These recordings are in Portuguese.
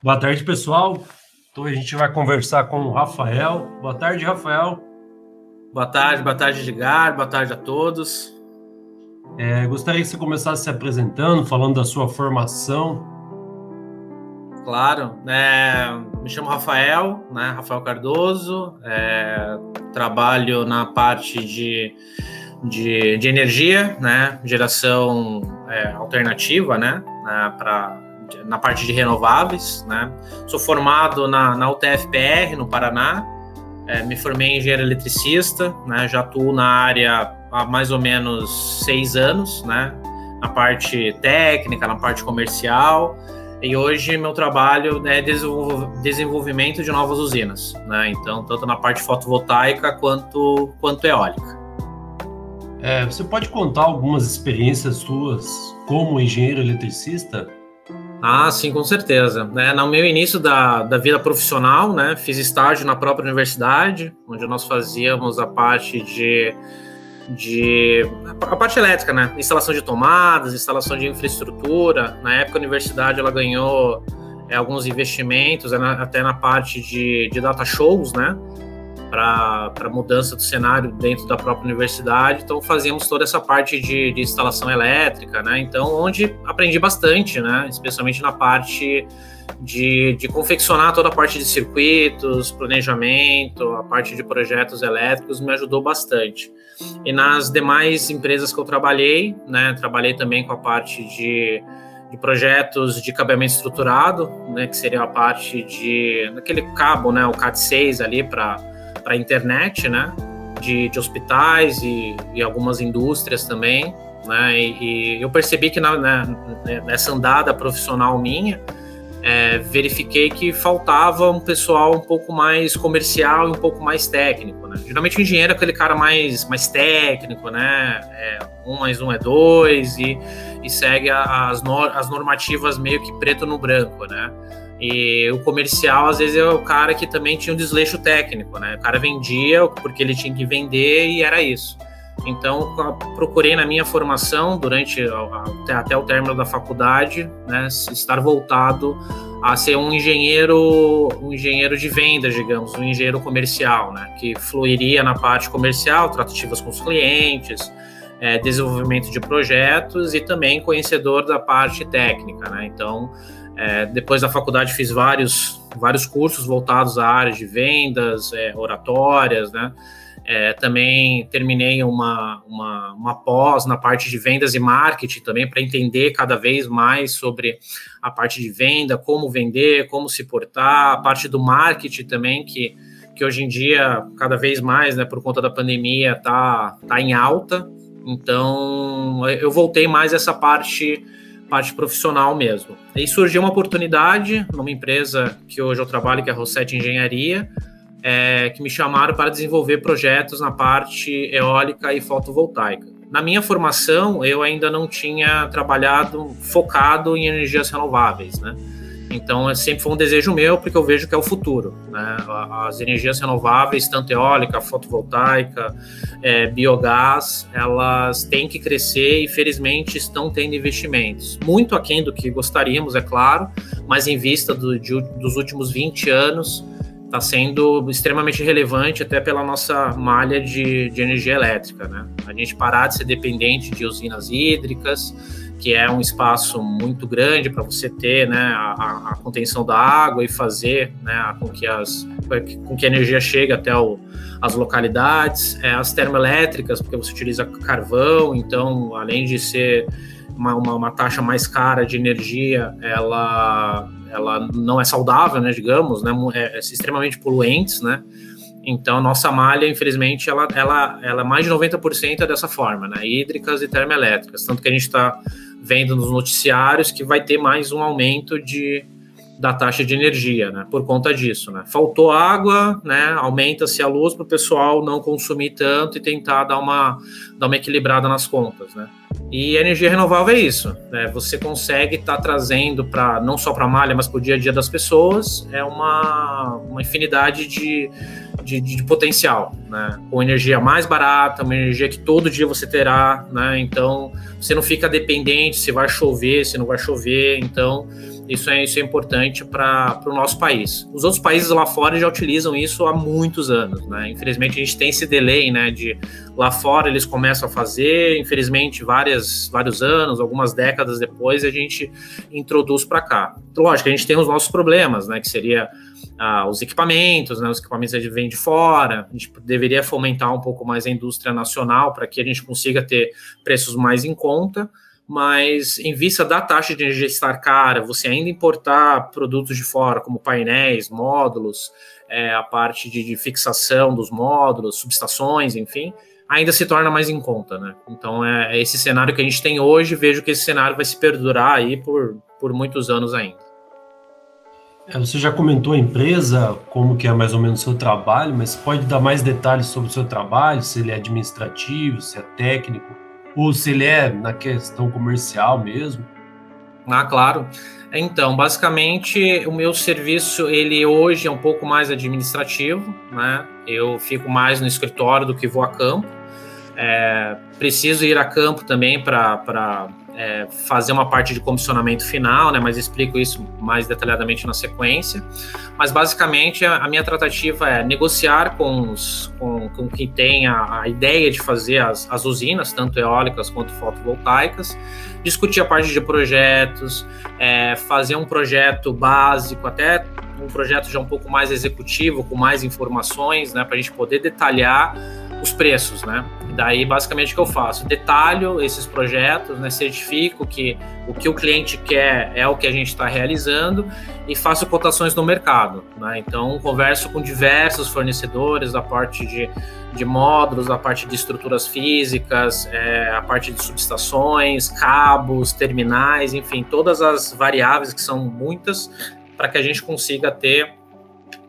Boa tarde, pessoal. Então a gente vai conversar com o Rafael. Boa tarde, Rafael. Boa tarde, boa tarde, Edgar. Boa tarde a todos. É, gostaria que você começasse se apresentando, falando da sua formação. Claro, é, me chamo Rafael, né, Rafael Cardoso, é, trabalho na parte de, de, de energia, né, geração é, alternativa, né, né para na parte de renováveis, né? Sou formado na, na UTFPR, no Paraná, é, me formei em engenheiro eletricista, né? Já atuo na área há mais ou menos seis anos, né? Na parte técnica, na parte comercial, e hoje meu trabalho é desenvolvimento de novas usinas, né? Então, tanto na parte fotovoltaica quanto, quanto eólica. É, você pode contar algumas experiências suas como engenheiro eletricista? Ah, sim, com certeza. Né? No meu início da, da vida profissional, né, fiz estágio na própria universidade, onde nós fazíamos a parte de, de a parte elétrica, né, instalação de tomadas, instalação de infraestrutura. Na época a universidade ela ganhou é, alguns investimentos, é, até na parte de, de data shows, né, para mudança do cenário dentro da própria universidade. Então fazíamos toda essa parte de, de, instalação elétrica, né? Então onde aprendi bastante, né? Especialmente na parte de, de confeccionar toda a parte de circuitos, planejamento, a parte de projetos elétricos me ajudou bastante. E nas demais empresas que eu trabalhei, né? Trabalhei também com a parte de de projetos de cabeamento estruturado, né, que seria a parte de aquele cabo, né, o CAT6 ali para para a internet, né? De, de hospitais e, e, algumas indústrias também, né? E, e eu percebi que na, na, nessa andada profissional minha, é, verifiquei que faltava um pessoal um pouco mais comercial e um pouco mais técnico, né? Geralmente o engenheiro é aquele cara mais, mais técnico, né? É, um mais um é dois e, e segue as, as normativas meio que preto no branco, né? E o comercial, às vezes, é o cara que também tinha um desleixo técnico, né? O cara vendia porque ele tinha que vender e era isso. Então, procurei na minha formação, durante até, o término da faculdade, né, estar voltado a ser um engenheiro, um engenheiro de vendas, digamos, um engenheiro comercial, né, que fluiria na parte comercial, tratativas com os clientes, é, desenvolvimento de projetos e também conhecedor da parte técnica, né. Então, é, depois da faculdade fiz vários, vários cursos voltados à área de vendas, é, oratórias, né? É, também terminei uma, uma, uma, pós na parte de vendas e marketing também para entender cada vez mais sobre a parte de venda, como vender, como se portar, a parte do marketing também, que, que hoje em dia, cada vez mais, né, por conta da pandemia, tá, tá em alta. Então, eu voltei mais essa parte parte profissional mesmo. Aí surgiu uma oportunidade numa empresa que hoje eu trabalho, que é a Rosset Engenharia, é, que me chamaram para desenvolver projetos na parte eólica e fotovoltaica. Na minha formação, eu ainda não tinha trabalhado focado em energias renováveis, né? Então, é sempre foi um desejo meu, porque eu vejo que é o futuro. Né? As energias renováveis, tanto eólica, fotovoltaica, é, biogás, elas têm que crescer e, felizmente, estão tendo investimentos. Muito aquém do que gostaríamos, é claro, mas em vista do, de, dos últimos 20 anos, está sendo extremamente relevante até pela nossa malha de, de energia elétrica. Né? A gente parar de ser dependente de usinas hídricas, que é um espaço muito grande para você ter né, a, a, contenção da água e fazer né, com, que as, com que a energia chegue até o, as localidades, é, as termoelétricas, porque você utiliza carvão, então, além de ser uma, uma, uma, taxa mais cara de energia, ela, ela não é saudável, né, digamos, né, é, é extremamente poluentes, né, então, nossa malha, infelizmente, ela, ela, ela é mais de 90% é dessa forma, né? Hídricas e termoelétricas. Tanto que a gente está vendo nos noticiários que vai ter mais um aumento de, da taxa de energia, né? Por conta disso, né? Faltou água, né? Aumenta-se a luz para o pessoal não consumir tanto e tentar dar uma, dar uma equilibrada nas contas, né? E energia renovável é isso. Né? Você consegue estar tá trazendo para não só para a malha, mas para o dia a dia das pessoas, é uma, uma infinidade de, de, de, potencial. Né? Com energia mais barata, uma energia que todo dia você terá. Né? Então, você não fica dependente se vai chover, se não vai chover. Então, isso é, isso é importante para o nosso país. Os outros países lá fora já utilizam isso há muitos anos, né? Infelizmente a gente tem esse delay, né? De lá fora eles começam a fazer, infelizmente várias, vários anos, algumas décadas depois a gente introduz para cá. Lógico, a gente tem os nossos problemas, né? Que seria ah, os equipamentos, né? Os equipamentos a gente vem de fora. A gente deveria fomentar um pouco mais a indústria nacional para que a gente consiga ter preços mais em conta mas em vista da taxa de energia estar cara, você ainda importar produtos de fora, como painéis, módulos, é, a parte de, de, fixação dos módulos, subestações, enfim, ainda se torna mais em conta, né? Então é, é esse cenário que a gente tem hoje, vejo que esse cenário vai se perdurar aí por, por muitos anos ainda. É, você já comentou a empresa, como que é mais ou menos o seu trabalho, mas pode dar mais detalhes sobre o seu trabalho, se ele é administrativo, se é técnico? Ou se ele é na questão comercial mesmo? Ah, claro. Então, basicamente, o meu serviço, ele hoje é um pouco mais administrativo, né? Eu fico mais no escritório do que vou a campo. É, preciso ir a campo também para é, fazer uma parte de comissionamento final, né? Mas explico isso mais detalhadamente na sequência. Mas basicamente a, minha tratativa é negociar com os com, com quem tem a, a, ideia de fazer as, as usinas, tanto eólicas quanto fotovoltaicas, discutir a parte de projetos, é, fazer um projeto básico, até um projeto já um pouco mais executivo, com mais informações, né? Para a gente poder detalhar os preços, né? Daí, basicamente, o que eu faço? Detalho esses projetos, né? certifico que o que o cliente quer é o que a gente está realizando e faço cotações no mercado. Né? Então, converso com diversos fornecedores da parte de, de módulos, da parte de estruturas físicas, é, a parte de subestações, cabos, terminais, enfim, todas as variáveis que são muitas para que a gente consiga ter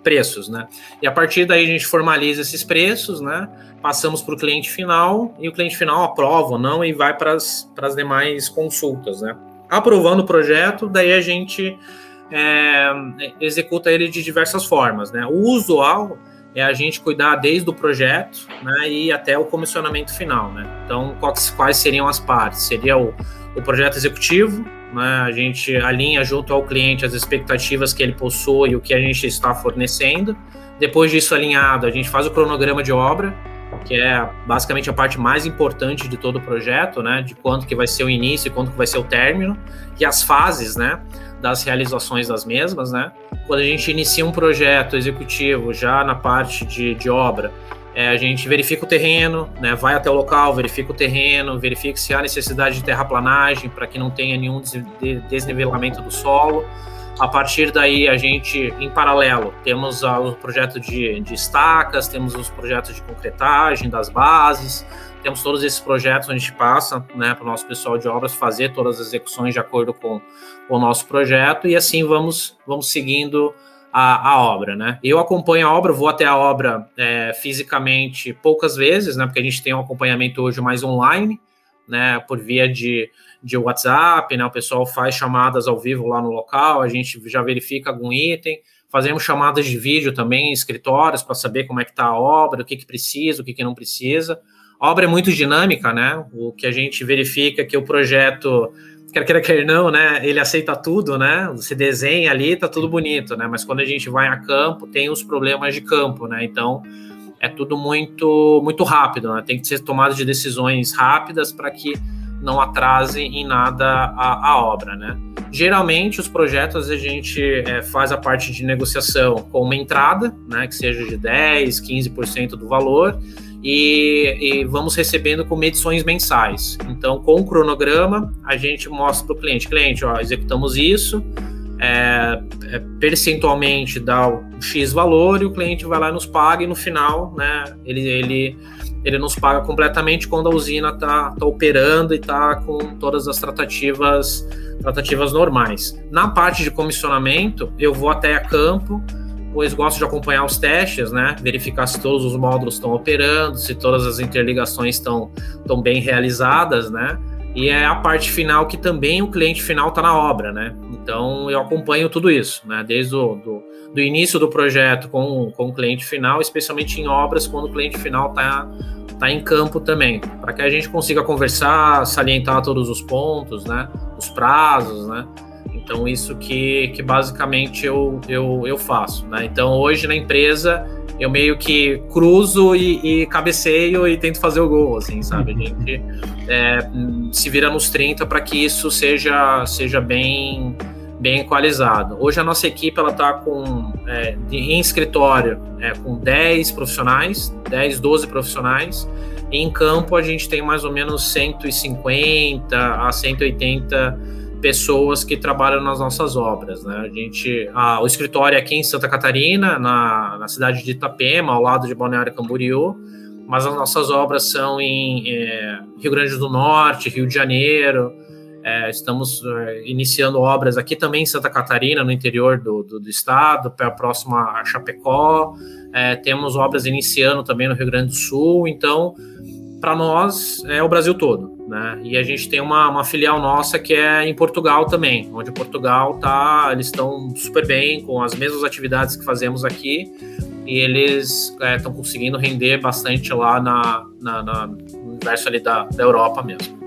preços, né? E a partir daí a gente formaliza esses preços, né? Passamos para o cliente final e o cliente final aprova ou não e vai para as demais consultas, né? Aprovando o projeto, daí a gente é, executa ele de diversas formas, né? O usual é a gente cuidar desde o projeto né, e até o comissionamento final, né? Então, quais, quais seriam as partes? Seria o, o projeto executivo, né? A gente alinha junto ao cliente as expectativas que ele possui o que a gente está fornecendo. Depois disso alinhado, a gente faz o cronograma de obra, que é basicamente a parte mais importante de todo o projeto, né? De quanto que vai ser o início e quanto que vai ser o término e as fases, né? Das realizações das mesmas, né? Quando a gente inicia um projeto executivo já na parte de, de obra, é, a gente verifica o terreno, né, vai até o local, verifica o terreno, verifica se há necessidade de terraplanagem para que não tenha nenhum desnivelamento do solo. A partir daí, a gente, em paralelo, temos o projeto de, de estacas, temos os projetos de concretagem das bases, temos todos esses projetos a gente passa né, para o nosso pessoal de obras fazer todas as execuções de acordo com, com o nosso projeto e assim vamos, vamos seguindo a, a, obra, né? Eu acompanho a obra, vou até a obra é, fisicamente poucas vezes, né? Porque a gente tem um acompanhamento hoje mais online, né? Por via de, de WhatsApp, né? O pessoal faz chamadas ao vivo lá no local, a gente já verifica algum item, fazemos chamadas de vídeo também em escritórios para saber como é que está a obra, o que, que precisa, o que, que não precisa. A obra é muito dinâmica, né? O que a gente verifica é que o projeto quer queira, quer não, né? Ele aceita tudo, né? Você desenha ali, tá tudo bonito, né? Mas quando a gente vai a campo, tem os problemas de campo, né? Então é tudo muito muito rápido, né? Tem que ser tomado de decisões rápidas para que não atrase em nada a, a, obra, né? Geralmente os projetos a gente é, faz a parte de negociação com uma entrada, né? Que seja de 10, 15% do valor e, e, vamos recebendo com medições mensais. Então, com o cronograma, a gente mostra para o cliente: cliente, ó, executamos isso, é, é, percentualmente dá o X valor e o cliente vai lá e nos paga, e no final, né, ele, ele, ele nos paga completamente quando a usina está tá operando e está com todas as tratativas, tratativas normais. Na parte de comissionamento, eu vou até a campo pois gosto de acompanhar os testes, né? Verificar se todos os módulos estão operando, se todas as interligações estão, estão bem realizadas, né? e é a parte final que também o cliente final está na obra, né? Então eu acompanho tudo isso, né? Desde o do, do início do projeto com, com o cliente final, especialmente em obras, quando o cliente final está tá em campo também, para que a gente consiga conversar, salientar todos os pontos, né? Os prazos, né? Então isso que, que basicamente eu, eu, eu faço, né? Então hoje na empresa eu meio que cruzo e, e, cabeceio e tento fazer o gol, assim, sabe? A uhum. gente é, se vira nos 30 para que isso seja, seja bem, bem equalizado. Hoje a nossa equipe ela está com é, em escritório é, com 10 profissionais, 10, 12 profissionais. E em campo a gente tem mais ou menos 150 a 180 pessoas que trabalham nas nossas obras. Né? A gente, a, o escritório é aqui em Santa Catarina, na, na cidade de Itapema, ao lado de Balneário Camboriú, mas as nossas obras são em é, Rio Grande do Norte, Rio de Janeiro. É, estamos é, iniciando obras aqui também em Santa Catarina, no interior do, do, do estado, próximo a Chapecó. É, temos obras iniciando também no Rio Grande do Sul. Então, para nós, é o Brasil todo. Né? E a gente tem uma, uma filial nossa que é em Portugal também, onde Portugal tá, eles estão super bem com as mesmas atividades que fazemos aqui e eles estão é, conseguindo render bastante lá na, na, na, no universo ali da, da Europa mesmo.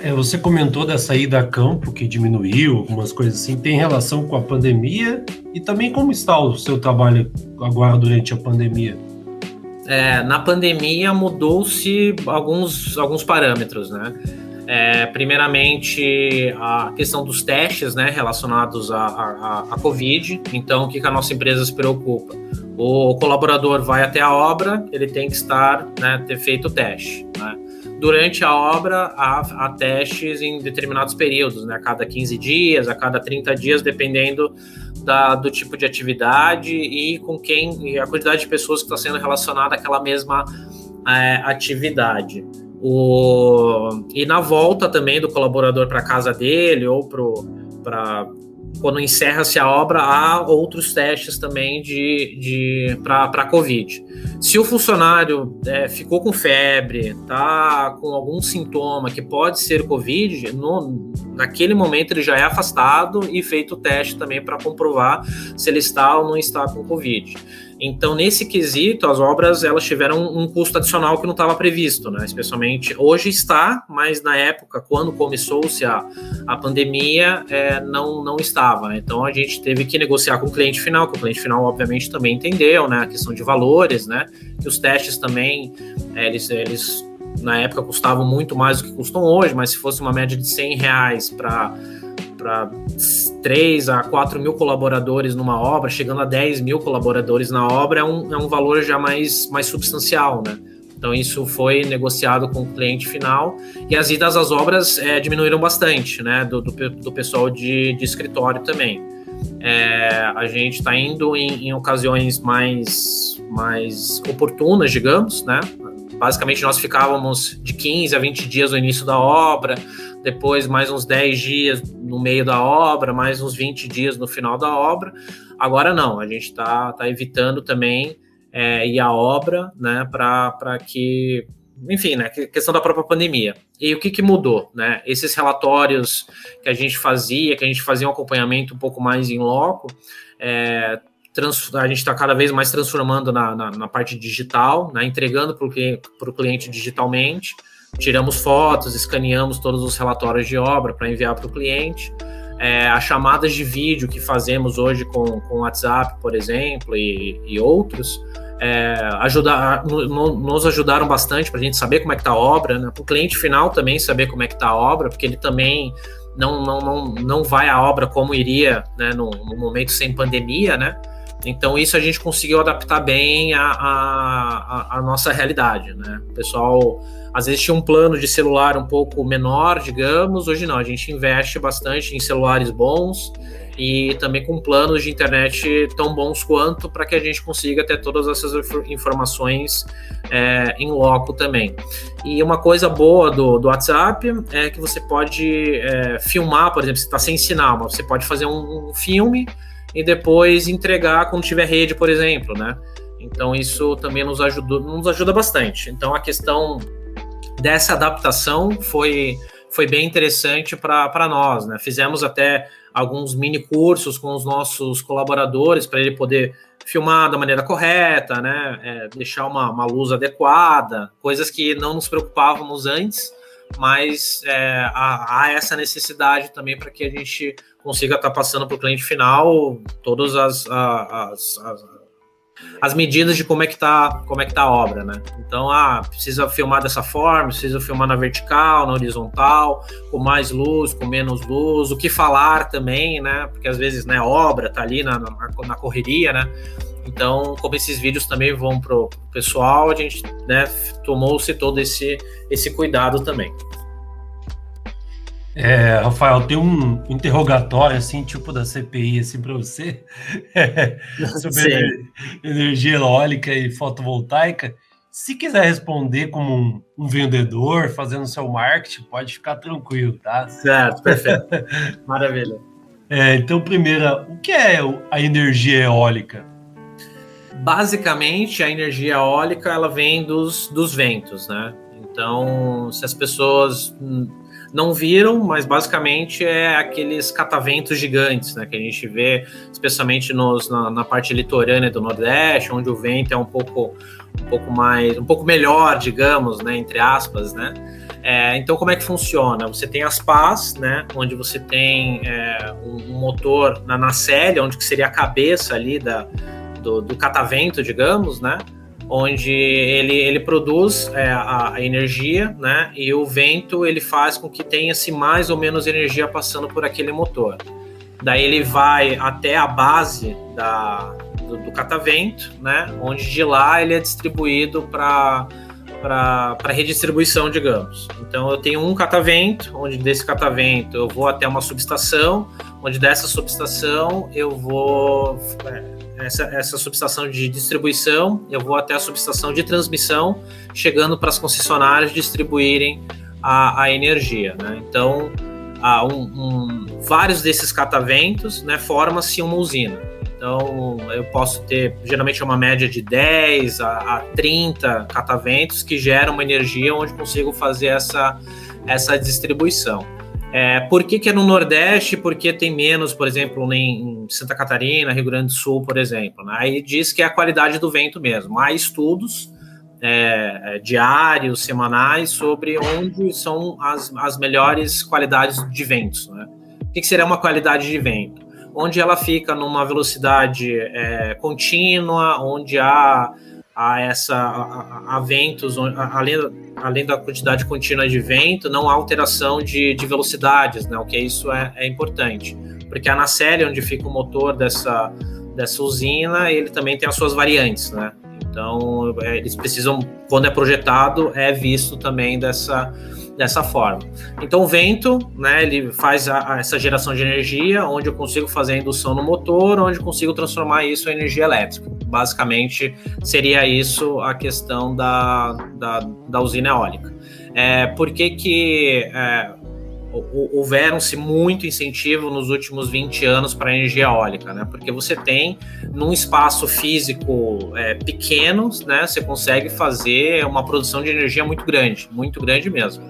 É, você comentou da saída a campo que diminuiu, algumas coisas assim, tem relação com a pandemia e também como está o seu trabalho agora durante a pandemia? É, na pandemia mudou-se alguns, alguns parâmetros, né? É, primeiramente, a questão dos testes né, relacionados à, à, Covid. Então, o que, que a nossa empresa se preocupa? O colaborador vai até a obra, ele tem que estar, né, ter feito o teste. Né? Durante a obra, há, testes em determinados períodos, né, a cada 15 dias, a cada 30 dias, dependendo da, do tipo de atividade e com quem e a quantidade de pessoas que está sendo relacionada àquela mesma é, atividade. O, e na volta também do colaborador para casa dele ou para quando encerra-se a obra, há outros testes também de, de para Covid. Se o funcionário é, ficou com febre, tá com algum sintoma que pode ser Covid, no, naquele momento ele já é afastado e feito o teste também para comprovar se ele está ou não está com Covid. Então, nesse quesito, as obras elas tiveram um custo adicional que não estava previsto, né? Especialmente hoje está, mas na época, quando começou-se a, a pandemia, é, não, não estava. Né? Então, a gente teve que negociar com o cliente final, que o cliente final, obviamente, também entendeu, né? A questão de valores, né? Que os testes também, é, eles, eles na época custavam muito mais do que custam hoje, mas se fosse uma média de 100 reais para para 3 a 4 mil colaboradores numa obra, chegando a 10 mil colaboradores na obra, é um, é um valor já mais, mais substancial, né? Então, isso foi negociado com o cliente final e as idas às obras é, diminuíram bastante, né? Do, do, do pessoal de, de escritório também. É, a gente está indo em, em, ocasiões mais, mais oportunas, digamos, né? Basicamente, nós ficávamos de 15 a 20 dias no início da obra, depois mais uns 10 dias no meio da obra, mais uns 20 dias no final da obra. Agora não, a gente está tá evitando também é, ir à obra, né, para que, enfim, né, questão da própria pandemia. E o que, que mudou, né? Esses relatórios que a gente fazia, que a gente fazia um acompanhamento um pouco mais em loco, é, a gente está cada vez mais transformando na, na, na parte digital, né, entregando para o cliente digitalmente tiramos fotos, escaneamos todos os relatórios de obra para enviar para o cliente. É, as chamadas de vídeo que fazemos hoje com, com WhatsApp, por exemplo, e, e outros, é, ajuda, no, nos ajudaram bastante para a gente saber como é que está a obra, né? para o cliente final também saber como é que está a obra, porque ele também não, não, não, não vai a obra como iria né, no, no momento sem pandemia, né? Então isso a gente conseguiu adaptar bem a, a, nossa realidade, né? O pessoal às vezes tinha um plano de celular um pouco menor, digamos, hoje não, a gente investe bastante em celulares bons e também com planos de internet tão bons quanto para que a gente consiga ter todas essas informações é, em loco também. E uma coisa boa do, do WhatsApp é que você pode é, filmar, por exemplo, você está sem sinal, mas você pode fazer um, um filme e depois entregar quando tiver rede, por exemplo, né? Então isso também nos ajuda, nos ajuda bastante. Então a questão dessa adaptação foi, foi bem interessante para nós. Né? Fizemos até alguns mini cursos com os nossos colaboradores para ele poder filmar da maneira correta, né? É, deixar uma, uma, luz adequada, coisas que não nos preocupávamos antes, mas é, há, há, essa necessidade também para que a gente consiga estar tá passando para o cliente final todas as, as, as, as medidas de como é que tá, como é que tá a obra, né? Então, ah, precisa filmar dessa forma, precisa filmar na vertical, na horizontal, com mais luz, com menos luz, o que falar também, né? Porque às vezes, né, obra tá ali na, na, na correria, né? Então, como esses vídeos também vão pro pessoal, a gente, né, tomou-se todo esse esse cuidado também. É, Rafael, tem um interrogatório assim, tipo da CPI, assim, para você, sobre energia eólica e fotovoltaica. Se quiser responder como um, um, vendedor, fazendo seu marketing, pode ficar tranquilo, tá? Certo, perfeito. Maravilha. É, então, primeira, o que é a energia eólica? Basicamente, a energia eólica ela vem dos, dos ventos, né? Então, se as pessoas não viram, mas basicamente é aqueles cataventos gigantes, né, que a gente vê, especialmente nos, na, na, parte litorânea do Nordeste, onde o vento é um pouco, um pouco mais, um pouco melhor, digamos, né, entre aspas, né. É, então, como é que funciona? Você tem as pás, né, onde você tem é, um, um, motor na nacelle, onde que seria a cabeça ali da, do, do catavento, digamos, né, onde ele, ele produz é, a, a, energia, né? E o vento ele faz com que tenha-se mais ou menos energia passando por aquele motor. Daí ele vai até a base da, do, do catavento, né? Onde de lá ele é distribuído para para redistribuição, digamos. Então eu tenho um catavento, onde desse catavento eu vou até uma subestação, onde dessa subestação eu vou é, essa, essa subestação de distribuição, eu vou até a subestação de transmissão, chegando para as concessionárias distribuírem a, a energia. Né? Então, há um, um, vários desses cataventos né, forma-se uma usina. Então, eu posso ter, geralmente, uma média de 10 a, a 30 cataventos que geram uma energia onde consigo fazer essa, essa distribuição. É, por que, que é no Nordeste? Porque tem menos, por exemplo, em Santa Catarina, Rio Grande do Sul, por exemplo. Né? Aí diz que é a qualidade do vento mesmo. Há estudos é, diários, semanais, sobre onde são as, as melhores qualidades de ventos. Né? O que, que seria uma qualidade de vento? Onde ela fica numa velocidade é, contínua, onde há a essa a, a ventos, além, além da quantidade contínua de vento, não há alteração de, de velocidades, né? O que isso é, é importante, porque a nacelle, onde fica o motor dessa, dessa usina, ele também tem as suas variantes, né? Então, é, eles precisam, quando é projetado, é visto também dessa dessa forma. Então o vento, né, ele faz a, a, essa geração de energia, onde eu consigo fazer a indução no motor, onde eu consigo transformar isso em energia elétrica. Basicamente seria isso a questão da, da, da usina eólica. É, por que que é, houveram-se muito incentivo nos últimos 20 anos para a energia eólica, né? Porque você tem num espaço físico é, pequeno, né? Você consegue fazer uma produção de energia muito grande, muito grande mesmo.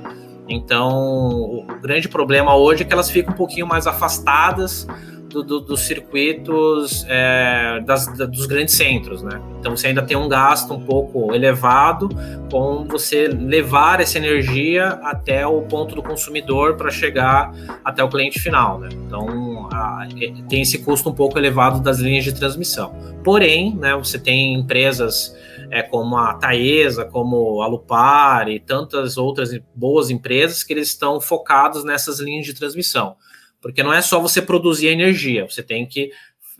Então, o grande problema hoje é que elas ficam um pouquinho mais afastadas do, do, dos circuitos é, das, da, dos grandes centros, né? Então você ainda tem um gasto um pouco elevado com você levar essa energia até o ponto do consumidor para chegar até o cliente final, né? Então a, tem esse custo um pouco elevado das linhas de transmissão. Porém, né? Você tem empresas é, como a Taesa, como a Lupar e tantas outras boas empresas que eles estão focados nessas linhas de transmissão. Porque não é só você produzir energia, você tem que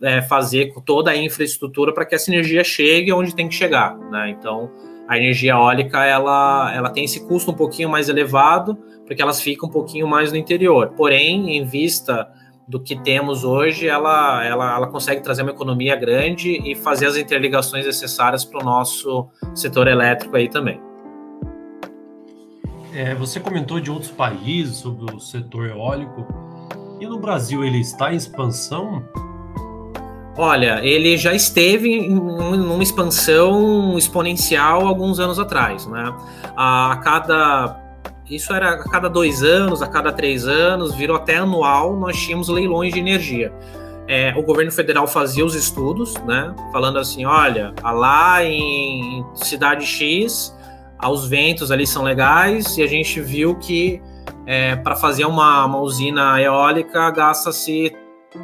é, fazer toda a infraestrutura para que essa energia chegue onde tem que chegar. Né? Então, a energia eólica ela, ela tem esse custo um pouquinho mais elevado, porque elas ficam um pouquinho mais no interior. Porém, em vista do que temos hoje, ela, ela, ela consegue trazer uma economia grande e fazer as interligações necessárias para o nosso setor elétrico aí também. É, você comentou de outros países sobre o setor eólico. E no Brasil ele está em expansão? Olha, ele já esteve em uma expansão exponencial alguns anos atrás, né? A cada isso era a cada dois anos, a cada três anos, virou até anual, nós tínhamos leilões de energia. É, o governo federal fazia os estudos, né, falando assim, olha, lá em cidade X, os ventos ali são legais, e a gente viu que é, para fazer uma, uma usina eólica gasta-se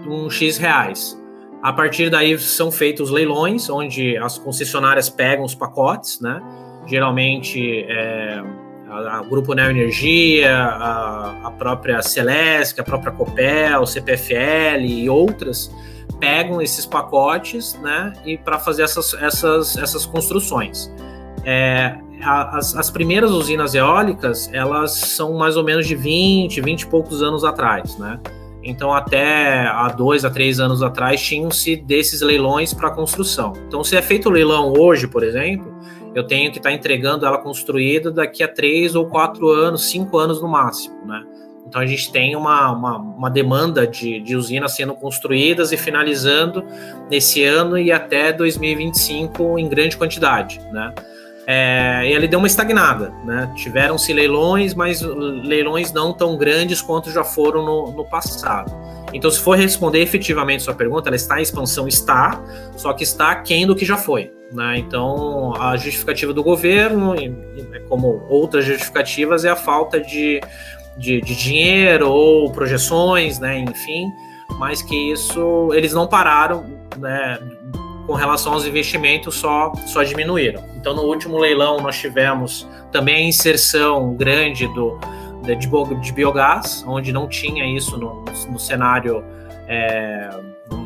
um X reais. A partir daí são feitos leilões, onde as concessionárias pegam os pacotes, né? Geralmente é, a, a Grupo Neoenergia, a, a própria Celesc, a própria Copel, CPFL e outras pegam esses pacotes, né? E para fazer essas, essas, essas construções. É, as, as, primeiras usinas eólicas, elas são mais ou menos de 20, 20 e poucos anos atrás, né? Então, até há dois a três anos atrás, tinham-se desses leilões para construção. Então, se é feito o leilão hoje, por exemplo, eu tenho que estar tá entregando ela construída daqui a três ou quatro anos, cinco anos no máximo, né? Então, a gente tem uma, uma, uma demanda de, de usinas sendo construídas e finalizando nesse ano e até 2025 em grande quantidade, né? É, ele deu uma estagnada, né? Tiveram-se leilões, mas leilões não tão grandes quanto já foram no, no, passado. Então, se for responder efetivamente sua pergunta, ela está em expansão? Está, só que está aquém do que já foi. Né? Então, a justificativa do governo, como outras justificativas, é a falta de, de, de dinheiro ou projeções, né? enfim, mas que isso eles não pararam né? Com relação aos investimentos só, só diminuíram. Então, no último leilão, nós tivemos também a inserção grande do, de, de biogás, onde não tinha isso no, no cenário. É,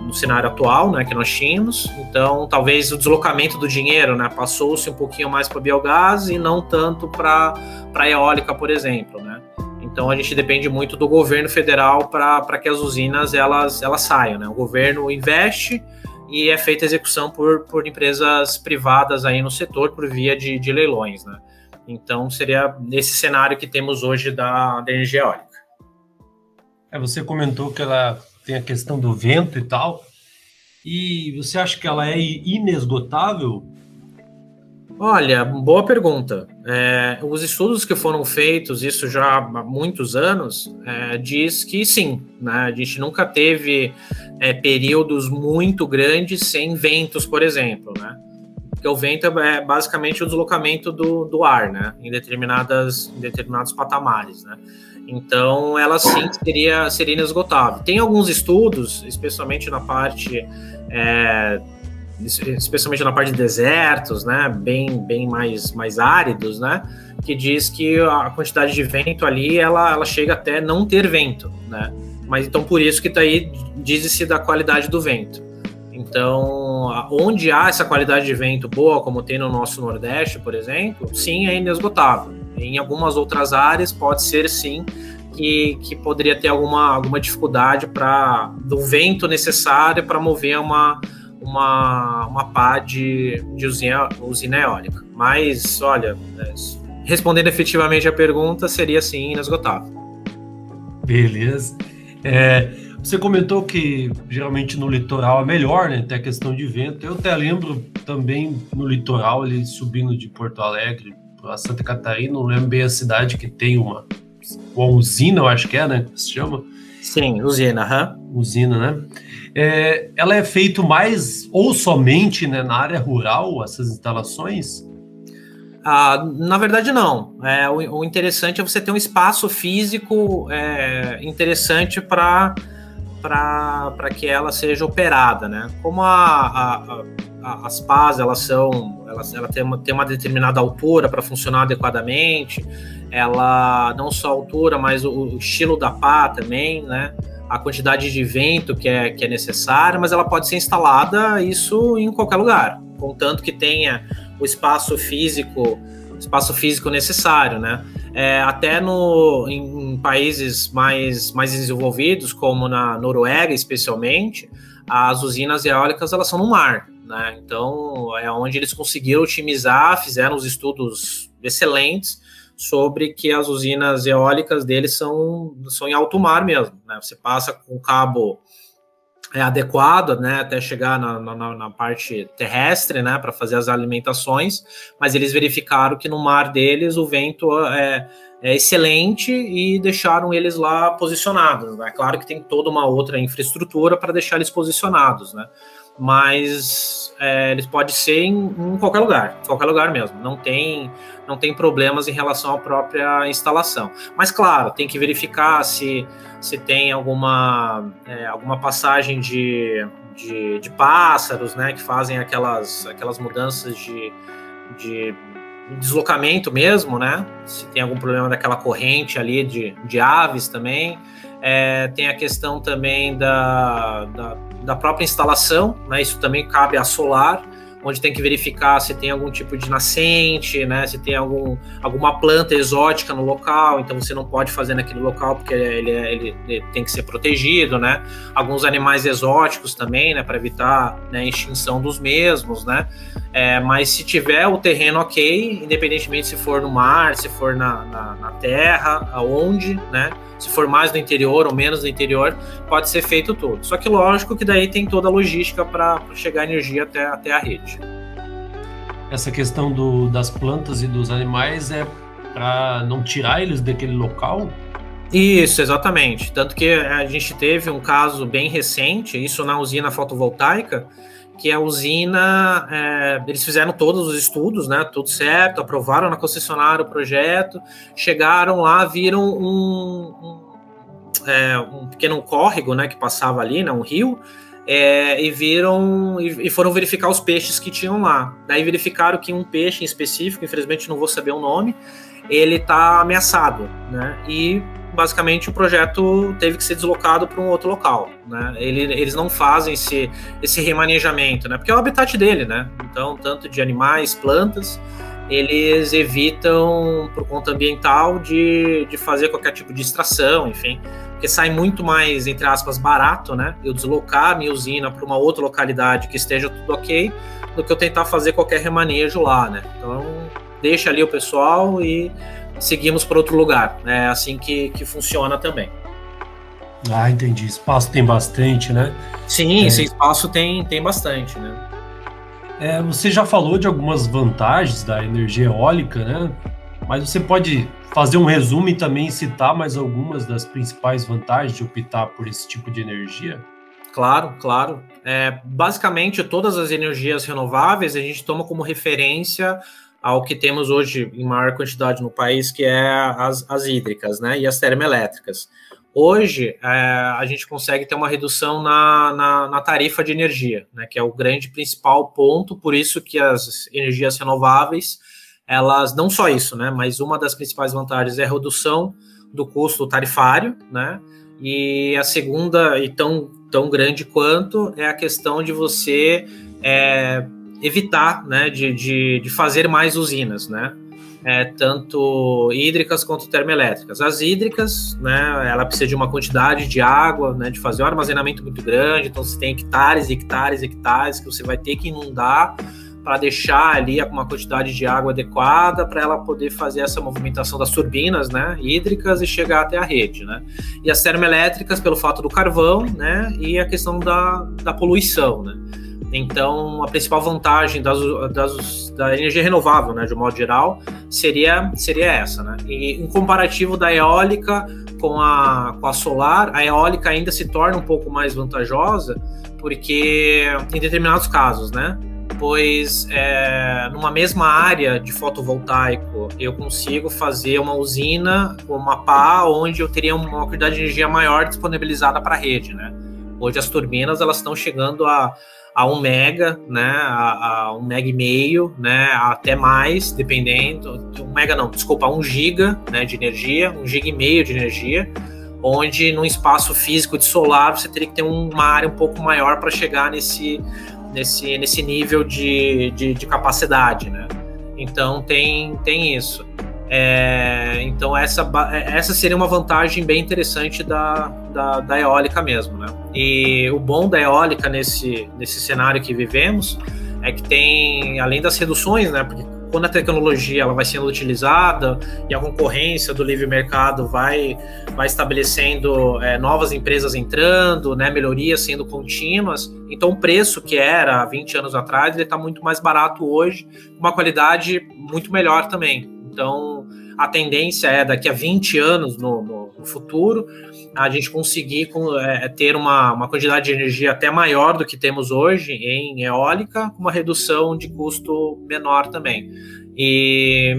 no cenário atual, né, que nós tínhamos. Então, talvez o deslocamento do dinheiro, né, passou-se um pouquinho mais para biogás e não tanto para para eólica, por exemplo, né. Então, a gente depende muito do governo federal para que as usinas elas elas saiam, né. O governo investe e é feita execução por, por empresas privadas aí no setor por via de, de leilões, né? Então seria nesse cenário que temos hoje da, da energia eólica. É, você comentou que ela tem a questão do vento e tal. E você acha que ela é inesgotável? Olha, boa pergunta. É, os estudos que foram feitos, isso já há muitos anos, é, diz que sim. Né? A gente nunca teve é, períodos muito grandes sem ventos, por exemplo. Né? Porque o vento é basicamente o deslocamento do, do ar né? em, determinadas, em determinados patamares. Né? Então, ela sim seria, seria inesgotável. Tem alguns estudos, especialmente na parte é, especialmente na parte de desertos, né, bem, bem mais, mais áridos, né, que diz que a quantidade de vento ali, ela, ela chega até não ter vento, né, mas então por isso que está aí, diz-se da qualidade do vento. Então, onde há essa qualidade de vento boa, como tem no nosso Nordeste, por exemplo, sim, é inesgotável. Em algumas outras áreas, pode ser sim que, que poderia ter alguma, alguma dificuldade para do vento necessário para mover uma, uma, uma pá de, de usina, usina eólica. Mas, olha, é, respondendo efetivamente a pergunta, seria sim inesgotável. Beleza. É, você comentou que geralmente no litoral é melhor, né? Tem a questão de vento. Eu até lembro também no litoral, ali subindo de Porto Alegre para Santa Catarina, não lembro bem a cidade que tem uma, uma usina, eu acho que é, né? Que se chama. Sim, usina, uhum. Usina, né? É, ela é feito mais ou somente né, na área rural, essas instalações? Ah, na verdade, não. É, o, o, interessante é você ter um espaço físico é, interessante para para que ela seja operada, né? Como a, a, a, as pás elas são, elas, ela tem uma, tem uma determinada altura para funcionar adequadamente, ela não só a altura, mas o, o estilo da pá também, né? a quantidade de vento que é, que é necessária, mas ela pode ser instalada isso em qualquer lugar, contanto que tenha o espaço físico, espaço físico necessário, né? É, até no, em, em, países mais, mais desenvolvidos, como na Noruega, especialmente, as usinas eólicas elas são no mar, né? Então é onde eles conseguiram otimizar, fizeram os estudos excelentes sobre que as usinas eólicas deles são, são em alto mar mesmo. Né? Você passa com o cabo é, adequado né, até chegar na, na, na parte terrestre né, para fazer as alimentações, mas eles verificaram que no mar deles o vento é, é, excelente e deixaram eles lá posicionados. Né? Claro que tem toda uma outra infraestrutura para deixar eles posicionados, né? Mas é, eles podem ser em, em, qualquer lugar, qualquer lugar mesmo. Não tem, não tem problemas em relação à própria instalação. Mas claro, tem que verificar se, se tem alguma, é, alguma passagem de, de, de, pássaros, né, que fazem aquelas, aquelas mudanças de, de deslocamento mesmo, né? Se tem algum problema daquela corrente ali de, de aves também. É, tem a questão também da, da, da, própria instalação, né? Isso também cabe a solar, onde tem que verificar se tem algum tipo de nascente, né? Se tem algum, alguma planta exótica no local, então você não pode fazer naquele local porque ele, ele, ele tem que ser protegido, né? Alguns animais exóticos também, né? Para evitar né, a extinção dos mesmos, né? É, mas se tiver o terreno ok, independentemente se for no mar, se for na, na, na, terra, aonde, né? Se for mais no interior ou menos no interior, pode ser feito tudo. Só que lógico que daí tem toda a logística para chegar energia até, até a rede. Essa questão do, das plantas e dos animais é para não tirar eles daquele local? Isso, exatamente. Tanto que a gente teve um caso bem recente, isso na usina fotovoltaica, que a usina, é, eles fizeram todos os estudos, né, tudo certo, aprovaram na concessionária o projeto, chegaram lá, viram um, um, é, um pequeno córrego, né, que passava ali, né, um rio, é, e viram e, e, foram verificar os peixes que tinham lá. Daí verificaram que um peixe em específico, infelizmente não vou saber o nome, ele está ameaçado, né? E basicamente o projeto teve que ser deslocado para um outro local, né? Ele, eles não fazem esse, esse remanejamento, né? Porque é o habitat dele, né? Então, tanto de animais, plantas, eles evitam, por conta ambiental, de, de fazer qualquer tipo de extração, enfim, porque sai muito mais, entre aspas, barato, né? Eu deslocar a minha usina para uma outra localidade que esteja tudo ok, do que eu tentar fazer qualquer remanejo lá, né? Então, deixa ali o pessoal e seguimos para outro lugar. É assim que, que funciona também. Ah, entendi. Espaço tem bastante, né? Sim, é... esse espaço tem, tem bastante, né? É, você já falou de algumas vantagens da energia eólica, né? Mas você pode fazer um resumo e também citar mais algumas das principais vantagens de optar por esse tipo de energia? Claro, claro. É, basicamente, todas as energias renováveis a gente toma como referência ao que temos hoje em maior quantidade no país, que é as, as hídricas né, e as termoelétricas. Hoje, é, a gente consegue ter uma redução na, na, na, tarifa de energia, né, que é o grande principal ponto, por isso que as energias renováveis, elas, não só isso, né, mas uma das principais vantagens é a redução do custo tarifário, né, e a segunda, e tão, tão grande quanto, é a questão de você é, evitar né, de, de, de fazer mais usinas, né? É, tanto hídricas quanto termoelétricas. As hídricas, né, ela precisa de uma quantidade de água, né, de fazer um armazenamento muito grande, então você tem hectares, hectares, hectares que você vai ter que inundar para deixar ali uma quantidade de água adequada para ela poder fazer essa movimentação das turbinas, né, hídricas e chegar até a rede, né. E as termoelétricas pelo fato do carvão, né, e a questão da, da poluição, né. Então, a principal vantagem das, das, da energia renovável, né, de um modo geral, seria, seria essa. Né? E um comparativo da eólica com a, com a solar, a eólica ainda se torna um pouco mais vantajosa, porque em determinados casos, né? Pois é, numa mesma área de fotovoltaico eu consigo fazer uma usina uma pá onde eu teria uma quantidade de energia maior disponibilizada para a rede, né? Hoje as turbinas elas estão chegando a a um mega, né, a, a, um mega e meio, né, até mais, dependendo, um mega não, desculpa, um giga, né, de energia, um giga e meio de energia, onde num espaço físico de solar você teria que ter uma área um pouco maior para chegar nesse, nesse, nesse nível de, de, de, capacidade, né. Então tem, tem isso. É, então essa, essa seria uma vantagem bem interessante da, da, da, eólica mesmo, né? E o bom da eólica nesse, nesse cenário que vivemos é que tem, além das reduções, né? Porque quando a tecnologia ela vai sendo utilizada e a concorrência do livre mercado vai, vai estabelecendo é, novas empresas entrando, né, melhorias sendo contínuas, então o preço que era há 20 anos atrás ele está muito mais barato hoje, uma qualidade muito melhor também. Então a tendência é daqui a 20 anos no, no, no futuro a gente conseguir com, é, ter uma, uma quantidade de energia até maior do que temos hoje em eólica, com uma redução de custo menor também. E,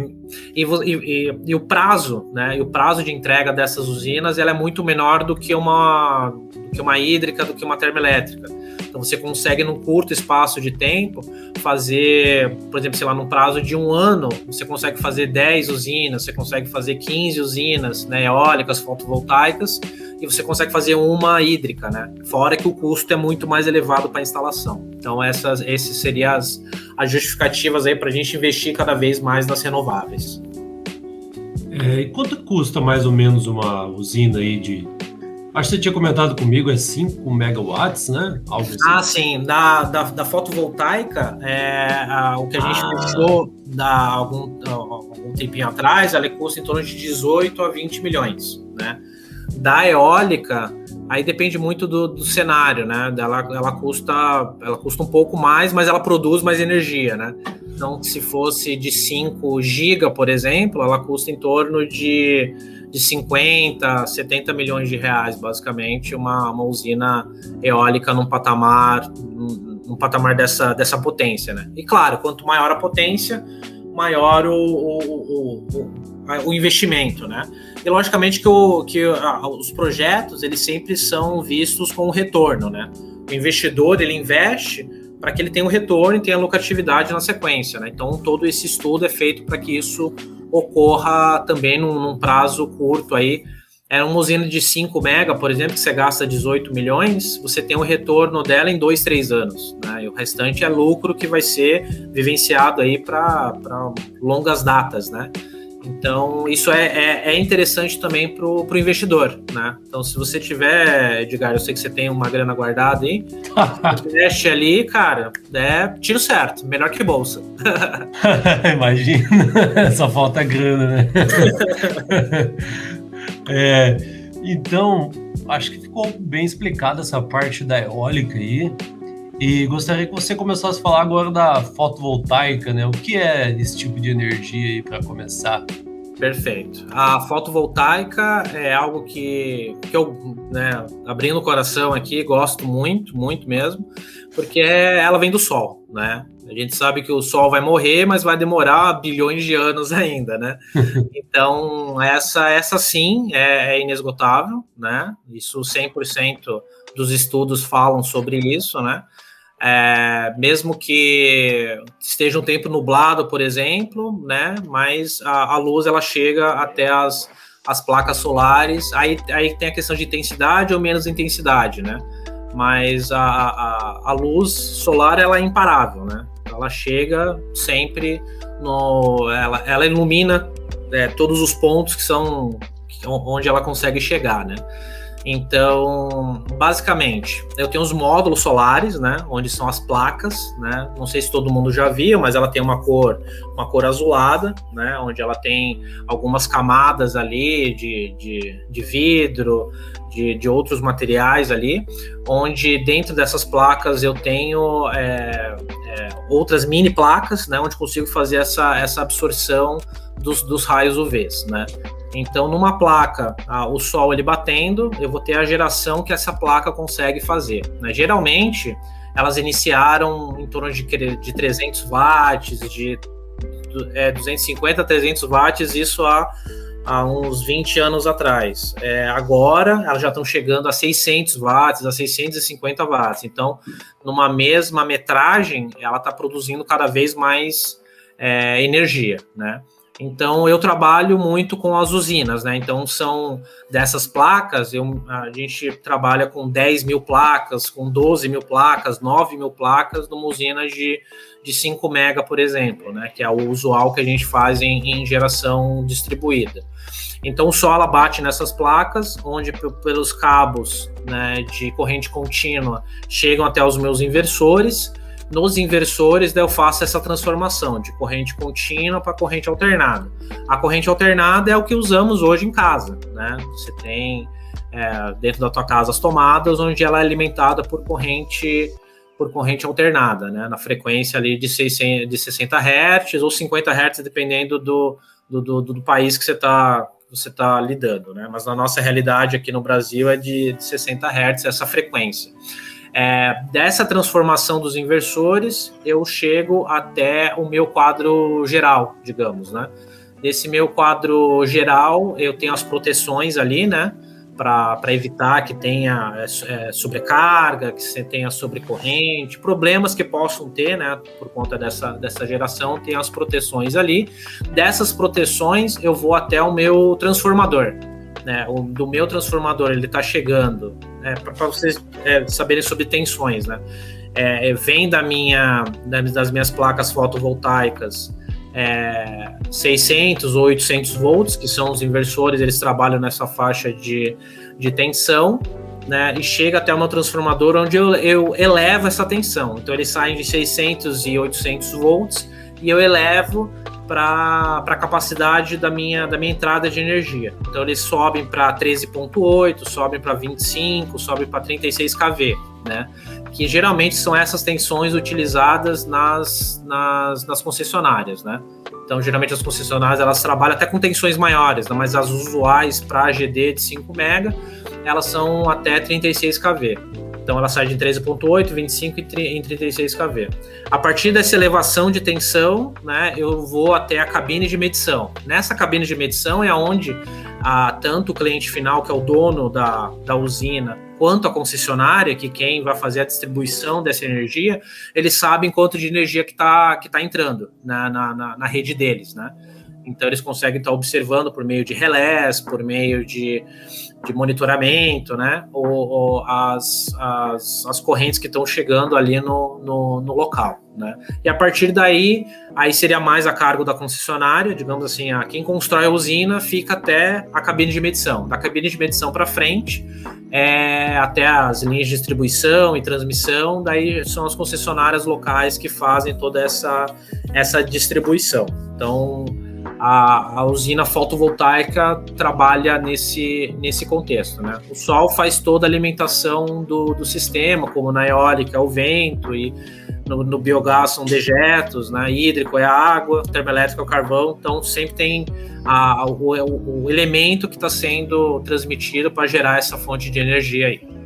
e, e, e, o prazo, né? O prazo de entrega dessas usinas ela é muito menor do que uma, do que uma hídrica, do que uma termoelétrica. Então você consegue, num curto espaço de tempo, fazer, por exemplo, sei lá, num prazo de um ano, você consegue fazer 10 usinas, você consegue fazer 15 usinas né, eólicas, fotovoltaicas, e você consegue fazer uma hídrica, né? Fora que o custo é muito mais elevado para a instalação. Então, essas esses seriam as, as justificativas aí para a gente investir cada vez mais nas renováveis. É, e quanto custa mais ou menos uma usina aí de Acho que você tinha comentado comigo, é 5 megawatts, né? Algo assim. Ah, sim. Da, da, da fotovoltaica, é, a, o que a gente ah. fechou da, algum, algum tempinho atrás, ela custa em torno de 18 a 20 milhões, né? Da eólica, aí depende muito do, do cenário, né? Ela, ela, custa, ela custa um pouco mais, mas ela produz mais energia, né? Então, se fosse de 5 giga, por exemplo, ela custa em torno de de 50, 70 milhões de reais, basicamente, uma, uma usina eólica num patamar, num, num, patamar dessa, dessa potência, né? E claro, quanto maior a potência, maior o, o, o, o investimento, né? E logicamente que, o, que os projetos, eles sempre são vistos com retorno, né? O investidor, ele investe para que ele tenha um retorno e tenha lucratividade na sequência, né? Então, todo esse estudo é feito para que isso ocorra também num, num, prazo curto aí. É uma usina de 5 mega, por exemplo, que você gasta 18 milhões, você tem um retorno dela em 2, 3 anos. Né? E o restante é lucro que vai ser vivenciado aí para longas datas, né? Então, isso é, é, é interessante também para o investidor, né? Então, se você tiver, Edgar, eu sei que você tem uma grana guardada aí, investe ali, cara, é tiro certo, melhor que bolsa. Imagina, só falta grana, né? é, então, acho que ficou bem explicada essa parte da eólica aí. E gostaria que você começasse a falar agora da fotovoltaica, né? O que é esse tipo de energia aí para começar? Perfeito. A fotovoltaica é algo que, que eu, né, abrindo o coração aqui, gosto muito, muito mesmo, porque ela vem do sol, né? A gente sabe que o sol vai morrer, mas vai demorar bilhões de anos ainda, né? Então, essa, essa sim é, é inesgotável, né? Isso 100% dos estudos falam sobre isso, né? É, mesmo que esteja um tempo nublado, por exemplo, né? Mas a, a, luz ela chega até as, as placas solares. Aí, aí tem a questão de intensidade ou menos intensidade, né? Mas a, a, a luz solar ela é imparável, né? Ela chega sempre no, ela, ela ilumina é, todos os pontos que são onde ela consegue chegar, né? Então, basicamente, eu tenho os módulos solares, né, onde são as placas, né? Não sei se todo mundo já viu, mas ela tem uma cor, uma cor azulada, né, onde ela tem algumas camadas ali de, de, de vidro, de, de outros materiais ali, onde dentro dessas placas eu tenho é, é, outras mini placas, né, onde consigo fazer essa, essa absorção dos, dos raios UVs, né? Então, numa placa, ah, o sol ele batendo, eu vou ter a geração que essa placa consegue fazer. Né? Geralmente, elas iniciaram em torno de, de 300 watts, de é, 250 a 300 watts, isso há, há uns 20 anos atrás. É, agora, elas já estão chegando a 600 watts, a 650 watts. Então, numa mesma metragem, ela está produzindo cada vez mais é, energia, né? Então eu trabalho muito com as usinas, né? Então são dessas placas, eu, a gente trabalha com 10 mil placas, com 12 mil placas, 9 mil placas numa usina de, de 5 mega, por exemplo, né? Que é o usual que a gente faz em, em geração distribuída. Então o sol bate nessas placas, onde pelos cabos né, de corrente contínua chegam até os meus inversores nos inversores, eu faço essa transformação de corrente contínua para corrente alternada. A corrente alternada é o que usamos hoje em casa, né? Você tem é, dentro da tua casa as tomadas, onde ela é alimentada por corrente por corrente alternada, né? Na frequência ali de, 600, de 60 Hz ou 50 Hz, dependendo do, do, do, do país que você está você está lidando, né? Mas na nossa realidade aqui no Brasil é de, de 60 Hz essa frequência. É, dessa transformação dos inversores, eu chego até o meu quadro geral, digamos, né? Nesse meu quadro geral, eu tenho as proteções ali, né? Para evitar que tenha é, é, sobrecarga, que você tenha sobrecorrente, problemas que possam ter, né? Por conta dessa, dessa geração, tem as proteções ali. Dessas proteções, eu vou até o meu transformador, né, o, do meu transformador, ele está chegando, né, para vocês é, saberem sobre tensões, né, é, vem da minha, das minhas placas fotovoltaicas é, 600 ou 800 volts, que são os inversores, eles trabalham nessa faixa de, de tensão, né, e chega até o meu transformador onde eu, eu elevo essa tensão. Então eles saem de 600 e 800 volts e eu elevo para a capacidade da minha, da minha entrada de energia. Então eles sobem para 13.8, sobem para 25, sobem para 36 kV, né? Que geralmente são essas tensões utilizadas nas, nas, nas concessionárias, né? Então, geralmente as concessionárias elas trabalham até com tensões maiores, né? mas as usuais para GD de 5 MB, elas são até 36 kV. Então ela sai de 13.8, 25 e 36 kV. A partir dessa elevação de tensão, né, eu vou até a cabine de medição. Nessa cabine de medição é onde a, tanto o cliente final, que é o dono da, da usina, quanto a concessionária, que quem vai fazer a distribuição dessa energia, eles sabem quanto de energia que está que tá entrando na, na, na rede deles, né? Então eles conseguem estar observando por meio de relés, por meio de, de monitoramento, né? Ou, ou as, as, as, correntes que estão chegando ali no, no, no, local, né? E a partir daí, aí seria mais a cargo da concessionária, digamos assim, a quem constrói a usina fica até a cabine de medição. Da cabine de medição para frente, é, até as linhas de distribuição e transmissão, daí são as concessionárias locais que fazem toda essa, essa distribuição. Então, a, a, usina fotovoltaica trabalha nesse, nesse contexto. Né? O sol faz toda a alimentação do, do sistema, como na eólica o vento, e no, no biogás são dejetos, né? hídrico é a água, termoelétrico é o carvão, então sempre tem a, o, o elemento que está sendo transmitido para gerar essa fonte de energia aí.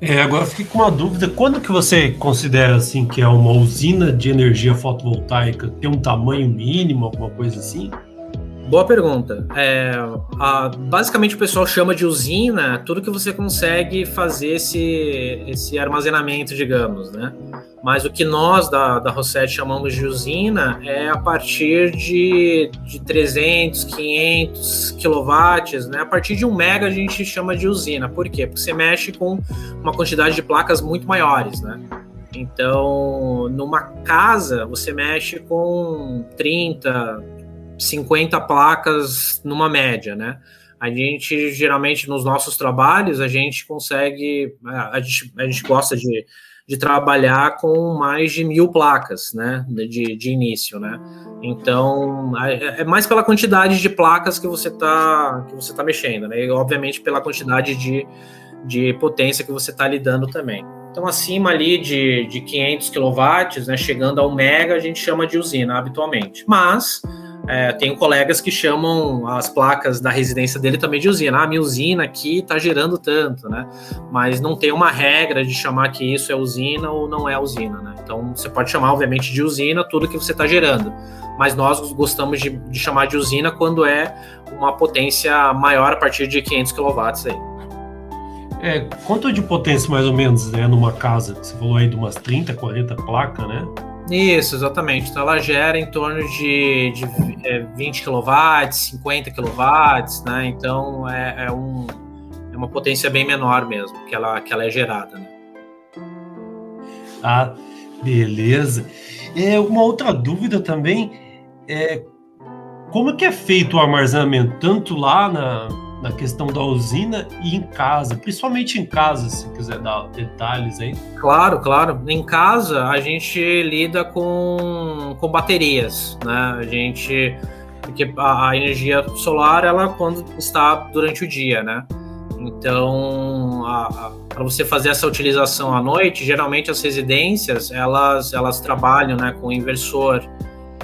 É, agora fiquei com uma dúvida. Quando que você considera assim que é uma usina de energia fotovoltaica tem um tamanho mínimo, alguma coisa assim? Boa pergunta. É, a, basicamente o pessoal chama de usina tudo que você consegue fazer esse, esse armazenamento, digamos, né? Mas o que nós da, da Rosset chamamos de usina é a partir de, de 300, 500 quilowatts, né? A partir de um mega a gente chama de usina. Por quê? Porque você mexe com uma quantidade de placas muito maiores, né? Então, numa casa, você mexe com 30, 50 placas numa média, né? A gente, geralmente, nos nossos trabalhos, a gente consegue, a gente, a gente gosta de de trabalhar com mais de mil placas, né, de, de início, né. Então, é, mais pela quantidade de placas que você está que você tá mexendo, né, e obviamente pela quantidade de, de potência que você está lidando também. Então, acima ali de, de 500 kW, né, chegando a 1 mega, a gente chama de usina habitualmente. Mas é, tenho colegas que chamam as placas da residência dele também de usina. Ah, minha usina aqui está gerando tanto, né? Mas não tem uma regra de chamar que isso é usina ou não é usina, né? Então você pode chamar, obviamente, de usina tudo que você está gerando. Mas nós gostamos de, de, chamar de usina quando é uma potência maior a partir de 500 kW aí. É, quanto de potência mais ou menos é numa casa? Você falou aí de umas 30, 40 placas, né? Isso, exatamente. Então ela gera em torno de, de é, 20 kW, 50 kW, né? Então é, é, um, é uma potência bem menor mesmo que ela, que ela é gerada. Né? Ah, beleza. É, uma outra dúvida também é como que é feito o armazenamento, tanto lá na, na questão da usina e em casa, principalmente em casa, se quiser dar detalhes aí. Claro, claro. Em casa a gente lida com, com baterias, né? A gente porque a, a energia solar ela quando está durante o dia, né? Então, para você fazer essa utilização à noite, geralmente as residências elas elas trabalham, né, com inversor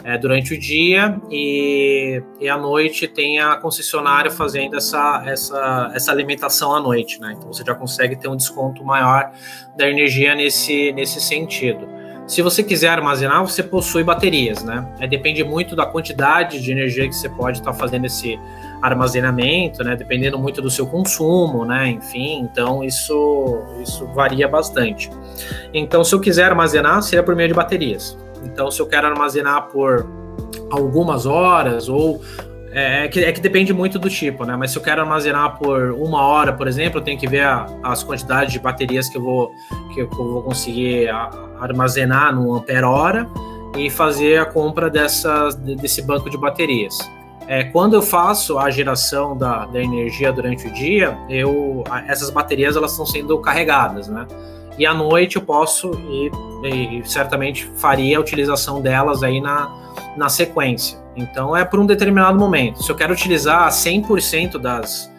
é, durante o dia e, e à noite tem a concessionária fazendo essa, essa, essa alimentação à noite, né? Então você já consegue ter um desconto maior da energia nesse, nesse sentido. Se você quiser armazenar, você possui baterias, né? É, depende muito da quantidade de energia que você pode estar tá fazendo esse armazenamento, né? Dependendo muito do seu consumo, né? Enfim, então isso, isso varia bastante. Então, se eu quiser armazenar, seria por meio de baterias. Então, se eu quero armazenar por algumas horas ou é, é, que, é que depende muito do tipo, né? Mas se eu quero armazenar por uma hora, por exemplo, eu tenho que ver a, as quantidades de baterias que eu vou, que eu, vou conseguir armazenar no ampere hora e fazer a compra dessas, desse banco de baterias. É, quando eu faço a geração da, da energia durante o dia, eu, essas baterias elas estão sendo carregadas, né? E à noite eu posso e, e, certamente faria a utilização delas aí na, na sequência. Então é por um determinado momento. Se eu quero utilizar 100% das,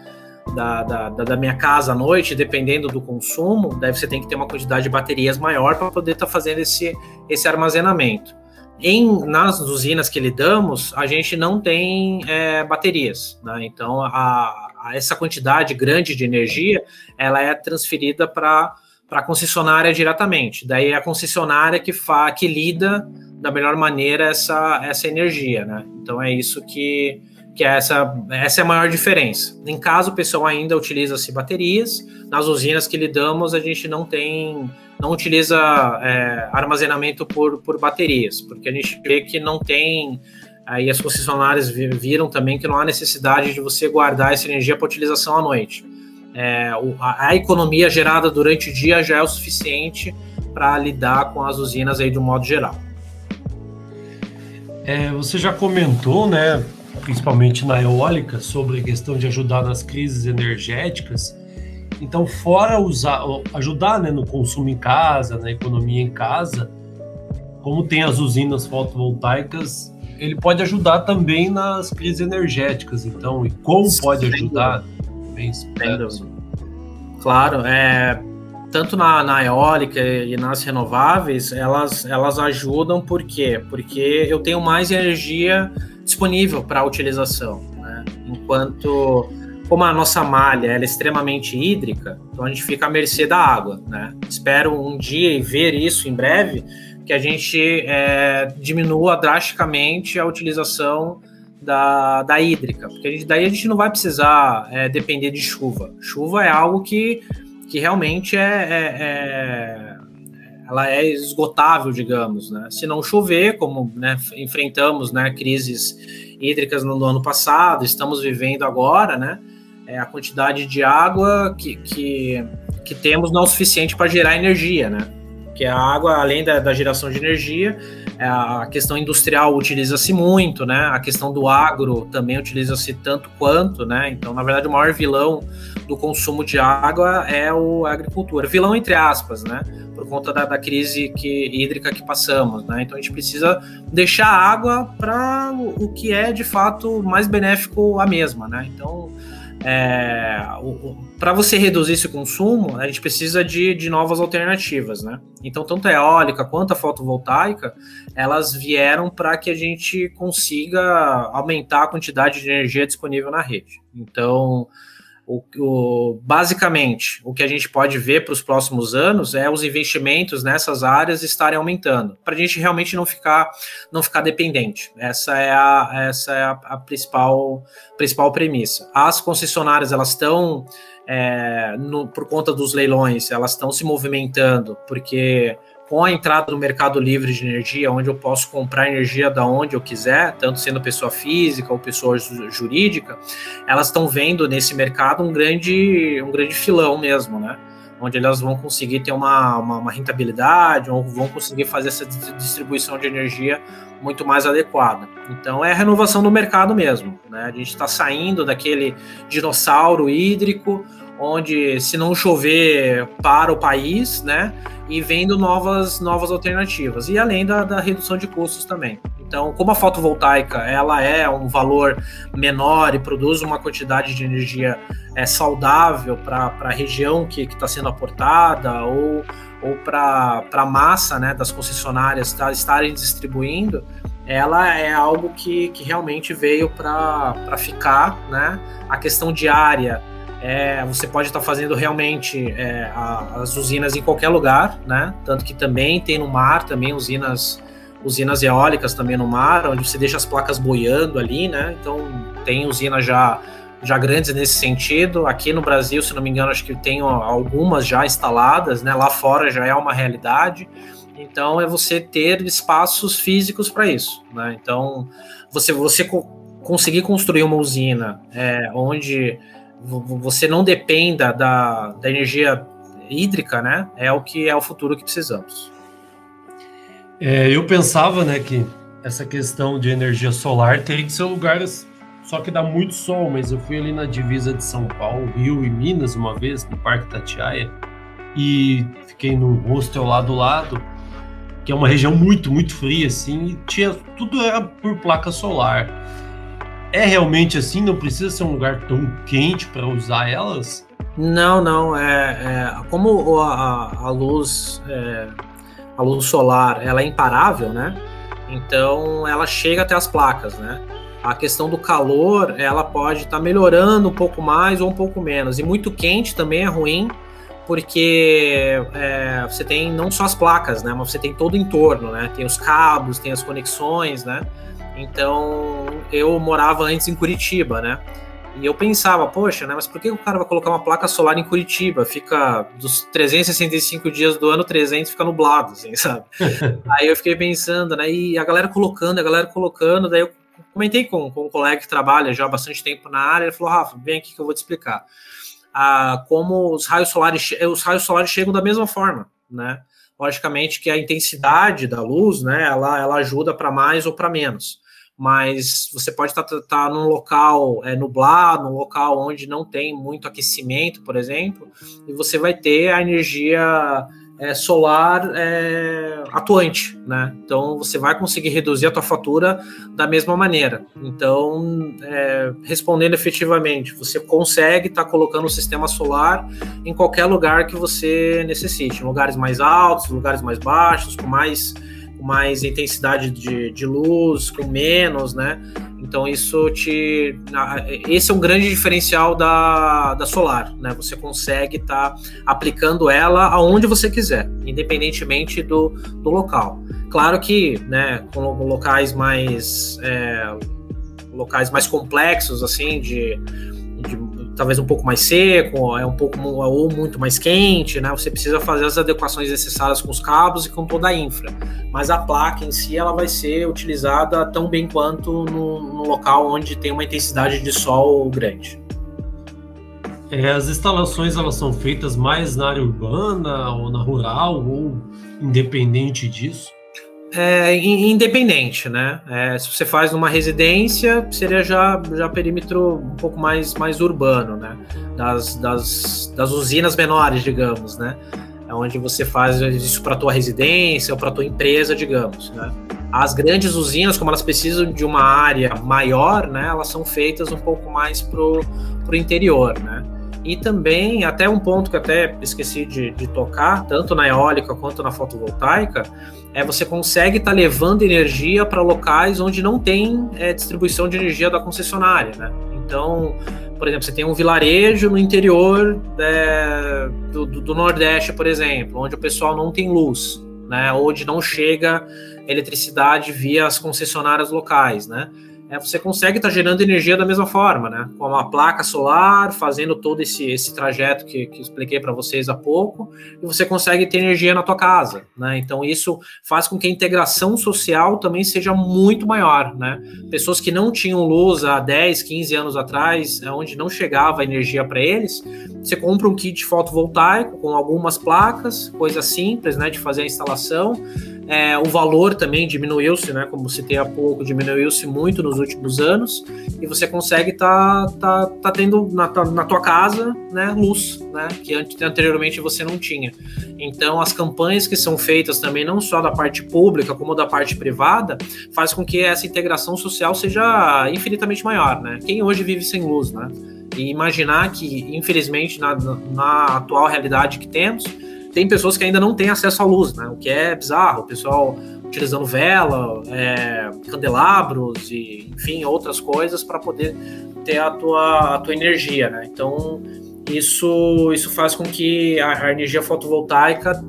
da, da, da, minha casa à noite, dependendo do consumo, deve você tem que ter uma quantidade de baterias maior para poder estar tá fazendo esse, esse armazenamento. Em, nas usinas que lidamos, a gente não tem é, baterias, né? então a, a, essa quantidade grande de energia ela é transferida para para a concessionária diretamente. Daí é a concessionária que, fa, que lida da melhor maneira essa, essa energia, né? Então é isso que, que é essa, essa é a maior diferença. Em caso o pessoal ainda utiliza-se baterias, nas usinas que lidamos a gente não tem, não utiliza é, armazenamento por, por baterias, porque a gente vê que não tem aí as concessionárias viram também que não há necessidade de você guardar essa energia para utilização à noite é, a, economia gerada durante o dia já é o suficiente para lidar com as usinas aí de um modo geral. É, você já comentou, né, principalmente na eólica, sobre a questão de ajudar nas crises energéticas. Então, fora usar, ajudar né, no consumo em casa, na economia em casa, como tem as usinas fotovoltaicas, ele pode ajudar também nas crises energéticas. Então, e como pode ajudar? Bem Claro, é, tanto na, na, eólica e nas renováveis, elas, elas ajudam por quê? Porque eu tenho mais energia disponível para utilização. Né? Enquanto, como a nossa malha é extremamente hídrica, então a gente fica à mercê da água. Né? Espero um dia e ver isso em breve, que a gente é, diminua drasticamente a utilização da, da hídrica, porque a gente, daí a gente não vai precisar é, depender de chuva. Chuva é algo que, que realmente é, é, é, ela é esgotável, digamos, né? Se não chover, como né, enfrentamos né, crises hídricas no, no, ano passado, estamos vivendo agora, né? É, a quantidade de água que, que, que temos não é o suficiente para gerar energia, né? Que a água, além da, da geração de energia, a questão industrial utiliza-se muito, né? A questão do agro também utiliza-se tanto quanto, né? Então, na verdade, o maior vilão do consumo de água é o, a agricultura. Vilão entre aspas, né? Por conta da, da crise que, hídrica que passamos, né? Então, a gente precisa deixar a água para o, o que é de fato mais benéfico a mesma, né? Então, é, para você reduzir esse consumo, a gente precisa de, de novas alternativas, né? Então, tanto a eólica quanto a fotovoltaica, elas vieram para que a gente consiga aumentar a quantidade de energia disponível na rede. Então, o, o, basicamente, o que a gente pode ver para os próximos anos é os investimentos nessas áreas estarem aumentando, para a gente realmente não ficar, não ficar dependente. Essa é a, essa é a, a principal, principal premissa. As concessionárias elas estão, é, por conta dos leilões, elas estão se movimentando, porque com a entrada no mercado livre de energia, onde eu posso comprar energia da onde eu quiser, tanto sendo pessoa física ou pessoa jurídica, elas estão vendo nesse mercado um grande, um grande filão mesmo, né? Onde elas vão conseguir ter uma, uma, uma rentabilidade, ou vão conseguir fazer essa distribuição de energia muito mais adequada. Então é a renovação do mercado mesmo. Né? A gente está saindo daquele dinossauro hídrico, onde se não chover para o país, né? E vendo novas, novas alternativas. E além da, da redução de custos também. Então, como a fotovoltaica ela é um valor menor e produz uma quantidade de energia é, saudável para a região que está sendo aportada ou, ou para a massa né, das concessionárias tá, estarem distribuindo, ela é algo que, que realmente veio para ficar, né? A questão diária, é, você pode estar tá fazendo realmente é, a, as usinas em qualquer lugar, né? Tanto que também tem no mar também usinas usinas eólicas também no mar, onde você deixa as placas boiando ali, né? Então tem usinas já já grandes nesse sentido. Aqui no Brasil, se não me engano, acho que tem algumas já instaladas, né? Lá fora já é uma realidade. Então é você ter espaços físicos para isso, né? Então você você co conseguir construir uma usina é, onde você não dependa da, da energia hídrica, né? É o que é o futuro que precisamos. É, eu pensava, né, que essa questão de energia solar teria que ser lugares só que dá muito sol, mas eu fui ali na divisa de São Paulo, Rio e Minas uma vez, no Parque Tatiaia, e fiquei no hostel lá do lado, que é uma região muito, muito fria, assim, e tinha, tudo era por placa solar. É realmente assim? Não precisa ser um lugar tão quente para usar elas? Não, não. É, é como a, a luz, é, a luz solar, ela é imparável, né? Então ela chega até as placas, né? a questão do calor ela pode estar tá melhorando um pouco mais ou um pouco menos. E muito quente também é ruim, porque é, você tem não só as placas, né? Mas você tem todo o entorno, né? Tem os cabos, tem as conexões, né? Então eu morava antes em Curitiba, né? E eu pensava, poxa, né? Mas por que o cara vai colocar uma placa solar em Curitiba? Fica dos 365 dias do ano, 300 fica nublado, assim, sabe? Aí eu fiquei pensando, né? E a galera colocando, a galera colocando, daí eu comentei com, com um colega que trabalha já há bastante tempo na área, ele falou, Rafa, vem aqui que eu vou te explicar. Ah, como os raios solares, os raios solares chegam da mesma forma, né? Logicamente que a intensidade da luz, né, ela, ela ajuda para mais ou para menos. Mas você pode estar tá, tá num local é, nublado, num local onde não tem muito aquecimento, por exemplo, e você vai ter a energia é, solar é, atuante, né? Então você vai conseguir reduzir a tua fatura da mesma maneira. Então, é, respondendo efetivamente, você consegue estar tá colocando o sistema solar em qualquer lugar que você necessite, lugares mais altos, lugares mais baixos, com mais mais intensidade de, de luz, com menos, né? Então isso te. Esse é um grande diferencial da, da solar, né? Você consegue estar tá aplicando ela aonde você quiser, independentemente do, do local. Claro que, né, com locais mais. É, locais mais complexos, assim, de, de talvez um pouco mais seco, é um pouco ou muito mais quente, né? Você precisa fazer as adequações necessárias com os cabos e com toda a infra. Mas a placa em si ela vai ser utilizada tão bem quanto no, no local onde tem uma intensidade de sol grande. É, as instalações elas são feitas mais na área urbana ou na rural ou independente disso? É, independente, né? É, se você faz numa residência, seria já, já perímetro um pouco mais, mais urbano, né? Das, das, das usinas menores, digamos, né? É onde você faz isso para tua residência ou para tua empresa, digamos, né? As grandes usinas, como elas precisam de uma área maior, né? Elas são feitas um pouco mais pro, pro interior, né? E também, até um ponto que até esqueci de, de tocar, tanto na eólica quanto na fotovoltaica, é você consegue estar tá levando energia para locais onde não tem é, distribuição de energia da concessionária, né? Então, por exemplo, você tem um vilarejo no interior é, do, do, Nordeste, por exemplo, onde o pessoal não tem luz, né? Onde não chega eletricidade via as concessionárias locais, né? É, você consegue estar tá gerando energia da mesma forma, né? Com uma placa solar, fazendo todo esse, esse trajeto que, que expliquei para vocês há pouco, e você consegue ter energia na tua casa, né? Então isso faz com que a integração social também seja muito maior, né? Pessoas que não tinham luz há 10, 15 anos atrás, é onde não chegava energia para eles, você compra um kit fotovoltaico com algumas placas, coisa simples, né, de fazer a instalação, é, o valor também diminuiu-se, né? Como citei há pouco, diminuiu-se muito nos últimos anos. E você consegue tá, tá, tá tendo na, na tua casa né, luz, né? Que anteriormente você não tinha. Então, as campanhas que são feitas também, não só da parte pública, como da parte privada, faz com que essa integração social seja infinitamente maior, né? Quem hoje vive sem luz, né? E imaginar que, infelizmente, na, na atual realidade que temos, tem pessoas que ainda não têm acesso à luz, né? O que é bizarro, o pessoal utilizando vela, é, candelabros e, enfim, outras coisas para poder ter a tua, a tua energia, né? Então, isso, isso faz com que a, a energia fotovoltaica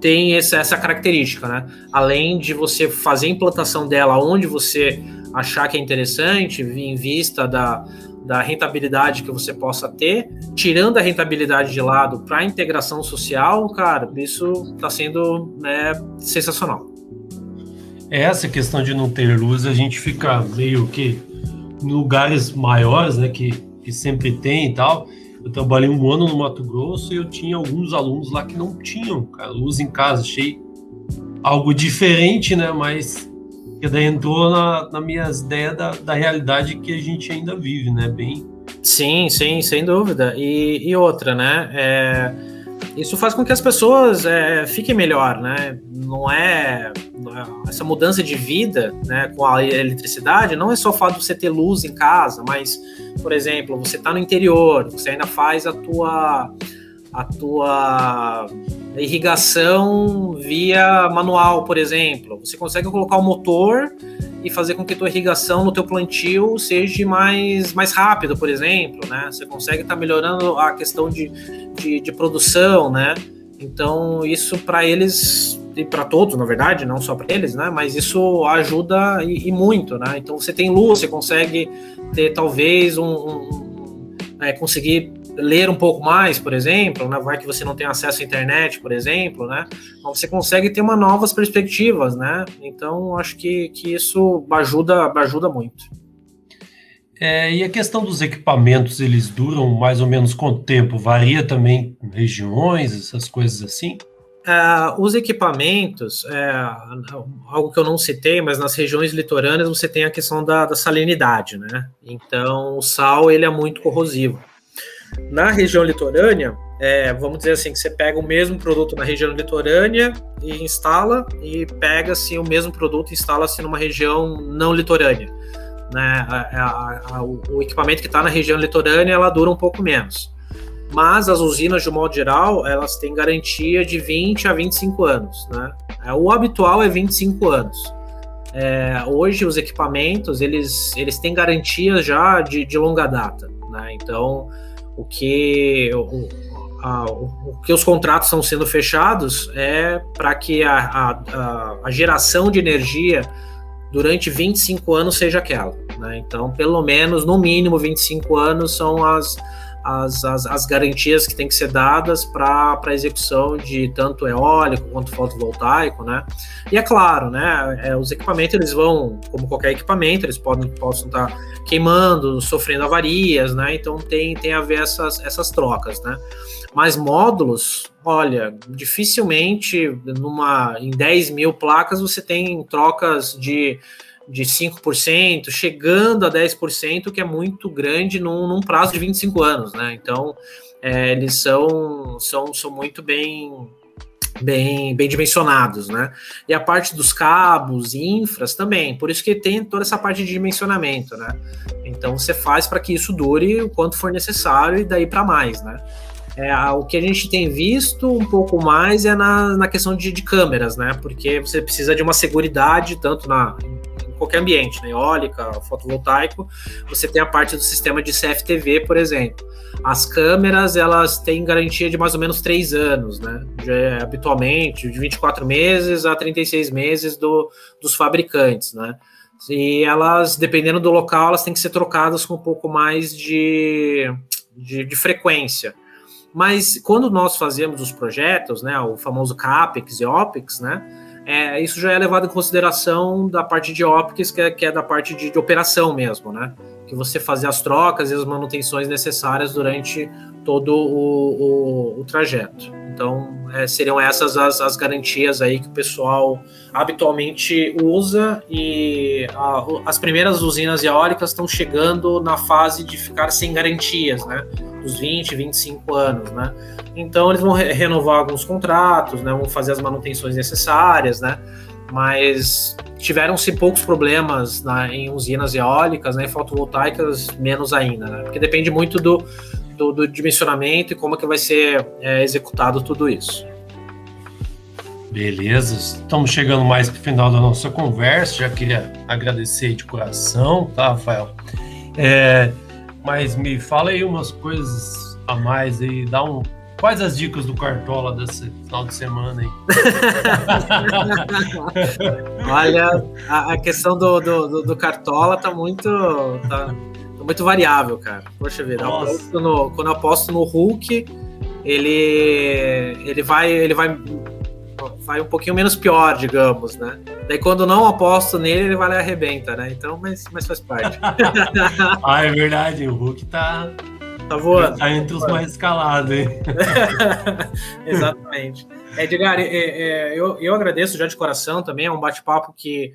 tem essa, essa característica, né? Além de você fazer a implantação dela onde você achar que é interessante, em vista da, da rentabilidade que você possa ter, tirando a rentabilidade de lado para a integração social, cara, isso está sendo né, sensacional. Essa questão de não ter luz, a gente fica meio que em lugares maiores, né, que, que sempre tem e tal. Eu trabalhei um ano no Mato Grosso e eu tinha alguns alunos lá que não tinham cara, luz em casa. Achei algo diferente, né, mas que daí entrou na, na minhas ideias da, da realidade que a gente ainda vive, né? Bem. Sim, sim, sem dúvida. E, e outra, né? É, isso faz com que as pessoas é, fiquem melhor, né? Não é essa mudança de vida, né, com a eletricidade, não é só o fato de você ter luz em casa, mas, por exemplo, você está no interior, você ainda faz a tua a tua irrigação via manual, por exemplo. Você consegue colocar o motor e fazer com que a tua irrigação no teu plantio seja mais, mais rápido, por exemplo, né? Você consegue estar tá melhorando a questão de, de, de, produção, né? Então, isso para eles e para todos, na verdade, não só para eles, né? Mas isso ajuda e, e, muito, né? Então, você tem luz, você consegue ter talvez um, um, um é, conseguir ler um pouco mais, por exemplo, né? vai que você não tem acesso à internet, por exemplo, né? Então você consegue ter uma novas perspectivas, né? Então acho que, que isso ajuda, ajuda muito. É, e a questão dos equipamentos, eles duram mais ou menos quanto tempo? Varia também regiões, essas coisas assim? É, os equipamentos, é, algo que eu não citei, mas nas regiões litorâneas você tem a questão da, da salinidade, né? Então o sal ele é muito corrosivo. Na região litorânea, é, vamos dizer assim, que você pega o mesmo produto na região litorânea e instala, e pega-se o mesmo produto e instala-se numa região não litorânea. Né? A, a, a, o equipamento que está na região litorânea, ela dura um pouco menos. Mas as usinas, de modo geral, elas têm garantia de 20 a 25 anos. Né? É, o habitual é 25 anos. É, hoje, os equipamentos, eles, eles têm garantia já de, de longa data. Né? Então, o que o, a, o que os contratos estão sendo fechados é para que a, a, a, geração de energia durante 25 anos seja aquela. Né? Então, pelo menos, no mínimo 25 anos são as, as, as, as garantias que têm que ser dadas para a execução de tanto eólico quanto fotovoltaico, né? E é claro, né? É, os equipamentos eles vão, como qualquer equipamento, eles podem possam estar tá queimando, sofrendo avarias, né? Então tem, tem a ver essas, essas trocas, né? Mas módulos, olha, dificilmente numa em 10 mil placas você tem trocas de de 5%, chegando a 10%, que é muito grande num, num prazo de 25 anos, né? Então, é, eles são, são, são muito bem, bem, bem dimensionados, né? E a parte dos cabos e infras também, por isso que tem toda essa parte de dimensionamento, né? Então, você faz para que isso dure o quanto for necessário e daí para mais, né? É, o que a gente tem visto um pouco mais é na, na questão de, de câmeras, né? Porque você precisa de uma seguridade, tanto na, qualquer ambiente, né? eólica, fotovoltaico, você tem a parte do sistema de CFTV, por exemplo. As câmeras, elas têm garantia de mais ou menos três anos, né? De, habitualmente, de 24 meses a 36 meses do, dos fabricantes, né? E elas, dependendo do local, elas têm que ser trocadas com um pouco mais de, de, de frequência. Mas quando nós fazemos os projetos, né, o famoso CAPEX e OPEX, né, é, isso já é levado em consideração da parte de OPEX, que é, que é da parte de, de, operação mesmo, né? Que você fazer as trocas e as manutenções necessárias durante todo o, o, o trajeto. Então, é, seriam essas as, as, garantias aí que o pessoal habitualmente usa e a, as primeiras usinas eólicas estão chegando na fase de ficar sem garantias, né? Dos 20, 25 anos, né? Então eles vão re renovar alguns contratos, né? Vão fazer as manutenções necessárias, né? Mas tiveram-se poucos problemas né, em usinas eólicas, né? Fotovoltaicas menos ainda, né? Porque depende muito do, do, do dimensionamento e como é que vai ser é, executado tudo isso. Beleza, estamos chegando mais para o final da nossa conversa. Já queria agradecer de coração, tá, Rafael? É, mas me fala aí umas coisas a mais aí, dá um. Quais as dicas do Cartola desse final de semana aí? Olha, a, a questão do, do, do, Cartola tá muito. Tá, tá, muito variável, cara. Poxa vida, eu no, quando eu aposto no Hulk, ele, ele vai. Ele vai vai um pouquinho menos pior, digamos, né? Daí quando não aposto nele, ele vai lá e arrebenta, né? Então, mas, mas faz parte. ah, é verdade, o Hulk tá. Tá voando. Tá entre os mais escalados, hein? Exatamente. É, Edgar, é, é, eu, eu agradeço já de coração também, é um bate-papo que,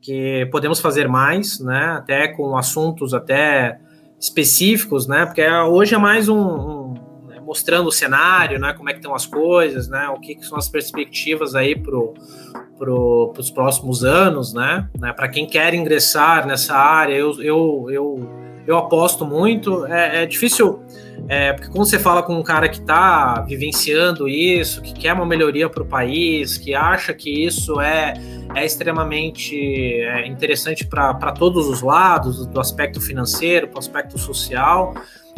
que podemos fazer mais, né? Até com assuntos até específicos, né? Porque hoje é mais um, um mostrando o cenário, né, como é que estão as coisas, né, o que, que são as perspectivas aí para pro, os próximos anos, né, né para quem quer ingressar nessa área, eu, eu, eu, eu aposto muito, é, é difícil, é, porque quando você fala com um cara que está vivenciando isso, que quer uma melhoria para o país, que acha que isso é, é extremamente é, interessante para todos os lados, do aspecto financeiro, para o aspecto social,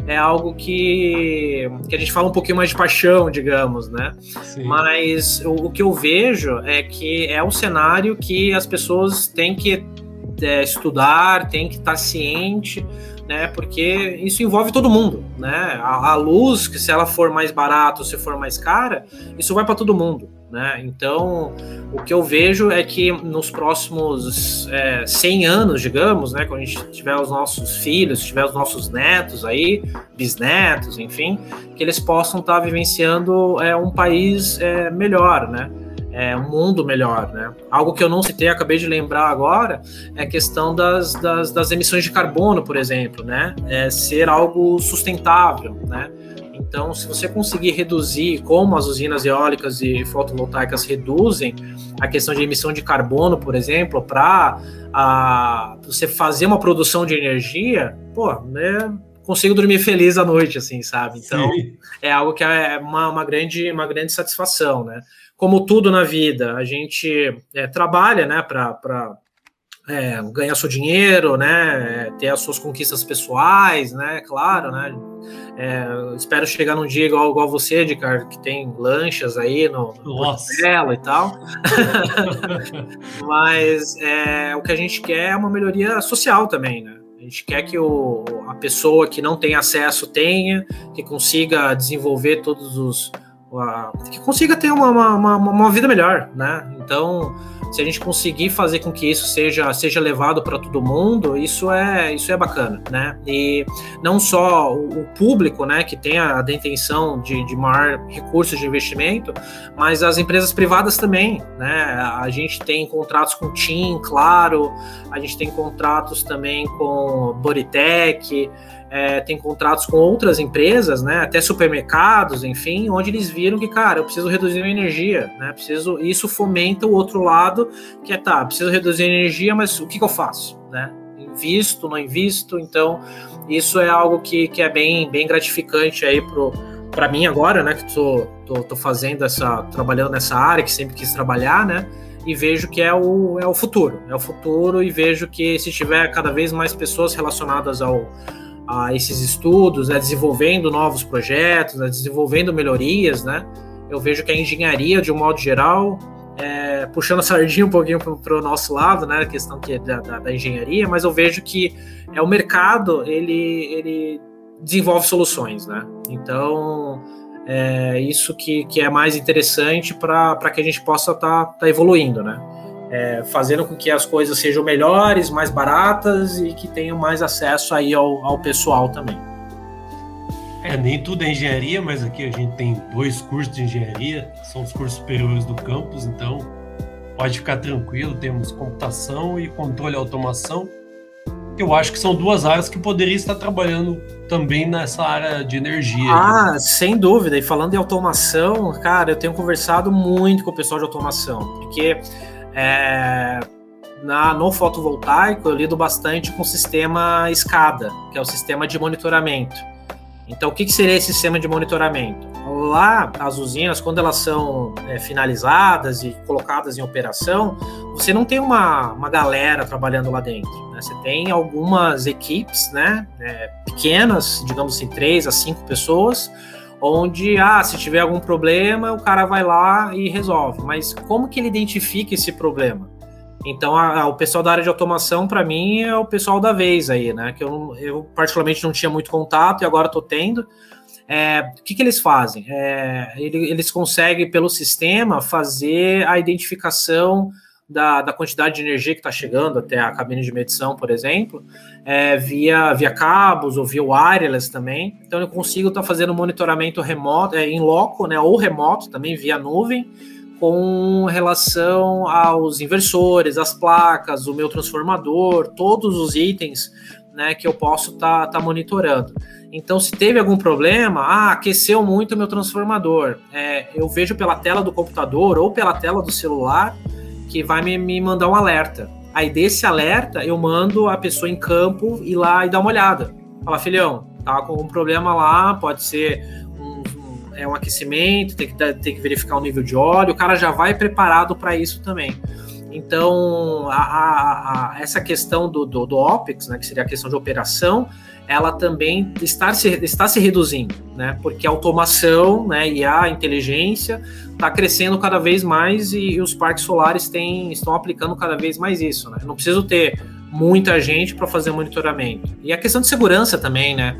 é algo que, que a gente fala um pouquinho mais de paixão, digamos, né? Sim. Mas o, o, que eu vejo é que é um cenário que as pessoas têm que é, estudar, têm que estar ciente, né? Porque isso envolve todo mundo, né? A, a luz, que se ela for mais barata ou se for mais cara, isso vai para todo mundo. Né? Então, o que eu vejo é que nos próximos é, 100 anos, digamos, né, quando a gente tiver os nossos filhos, tiver os nossos netos aí, bisnetos, enfim, que eles possam estar tá vivenciando é, um país é, melhor, né? É, um mundo melhor, né? Algo que eu não citei, acabei de lembrar agora, é a questão das, das, das emissões de carbono, por exemplo, né? É ser algo sustentável, né? Então, se você conseguir reduzir, como as usinas eólicas e fotovoltaicas reduzem a questão de emissão de carbono, por exemplo, para você fazer uma produção de energia, pô, né, consigo dormir feliz à noite, assim, sabe? Então, Sim. é algo que é uma, uma, grande, uma grande satisfação, né? Como tudo na vida, a gente é, trabalha, né, para é, ganhar seu dinheiro, né, ter as suas conquistas pessoais, né, claro, né, é, espero chegar num dia igual, igual você, Edgar, que tem lanchas aí no, no e tal, mas é, o que a gente quer é uma melhoria social também, né, gente quer que o, a pessoa que não tem acesso tenha, que consiga desenvolver todos os, que consiga ter uma, uma, uma, vida melhor, né, então se a gente conseguir fazer com que isso seja, seja levado para todo mundo, isso é, isso é bacana, né? E não só o, público, né, que tem a, a intenção de, de maior recursos de investimento, mas as empresas privadas também, né? A gente tem contratos com TIM, claro, a gente tem contratos também com Bodytech, é, tem contratos com outras empresas, né, até supermercados, enfim, onde eles viram que, cara, eu preciso reduzir a energia, né, preciso, isso fomenta o outro lado, que é, tá, preciso reduzir a energia, mas o que, que eu faço, né, invisto, não invisto, então isso é algo que, que é bem, bem gratificante aí pro para mim agora, né, que tô, tô, tô fazendo essa, trabalhando nessa área, que sempre quis trabalhar, né, e vejo que é o, é o futuro, é o futuro e vejo que se tiver cada vez mais pessoas relacionadas ao, a esses estudos, né, desenvolvendo novos projetos, né, desenvolvendo melhorias, né, eu vejo que a engenharia, de um modo geral, é, puxando a sardinha um pouquinho para o nosso lado, né, a questão que é da, da, da, engenharia, mas eu vejo que é o mercado ele, ele desenvolve soluções, né? Então é isso que, que é mais interessante para que a gente possa estar tá, tá evoluindo, né? É, fazendo com que as coisas sejam melhores, mais baratas e que tenham mais acesso aí ao, ao pessoal também. É, nem tudo é engenharia, mas aqui a gente tem dois cursos de engenharia, são os cursos superiores do campus, então pode ficar tranquilo, temos computação e controle e automação. Eu acho que são duas áreas que poderia estar trabalhando também nessa área de energia. Ah, aí. sem dúvida. E falando em automação, cara, eu tenho conversado muito com o pessoal de automação, porque é, na, no fotovoltaico, eu lido bastante com o sistema SCADA, que é o sistema de monitoramento. Então, o que, que seria esse sistema de monitoramento? Lá, as usinas, quando elas são é, finalizadas e colocadas em operação, você não tem uma, uma galera trabalhando lá dentro. Né? Você tem algumas equipes né, é, pequenas, digamos assim, três a cinco pessoas, onde, ah, se tiver algum problema, o cara vai lá e resolve. Mas como que ele identifica esse problema? Então, a, a, o pessoal da área de automação, para mim, é o pessoal da vez aí, né? Que eu, eu particularmente não tinha muito contato e agora estou tendo. É, o que, que eles fazem? É, eles conseguem, pelo sistema, fazer a identificação da, da quantidade de energia que está chegando até a cabine de medição, por exemplo, é, via, via cabos ou via wireless também. Então, eu consigo estar tá fazendo monitoramento remoto, é, em loco, né? Ou remoto também, via nuvem com relação aos inversores, as placas, o meu transformador, todos os itens né, que eu posso estar tá, tá monitorando. Então, se teve algum problema, ah, aqueceu muito o meu transformador, é, eu vejo pela tela do computador ou pela tela do celular que vai me, me mandar um alerta. Aí desse alerta eu mando a pessoa em campo ir lá e dar uma olhada. Fala, filhão, tá com um problema lá, pode ser é um aquecimento, tem que, tem que verificar o nível de óleo, o cara já vai preparado para isso também. Então, a, a, a, essa questão do, do, do, OPEX, né, que seria a questão de operação, ela também está se, está se reduzindo, né, porque a automação né, e a inteligência está crescendo cada vez mais e, e os parques solares têm, estão aplicando cada vez mais isso. Né? Não preciso ter muita gente para fazer monitoramento. E a questão de segurança também, né?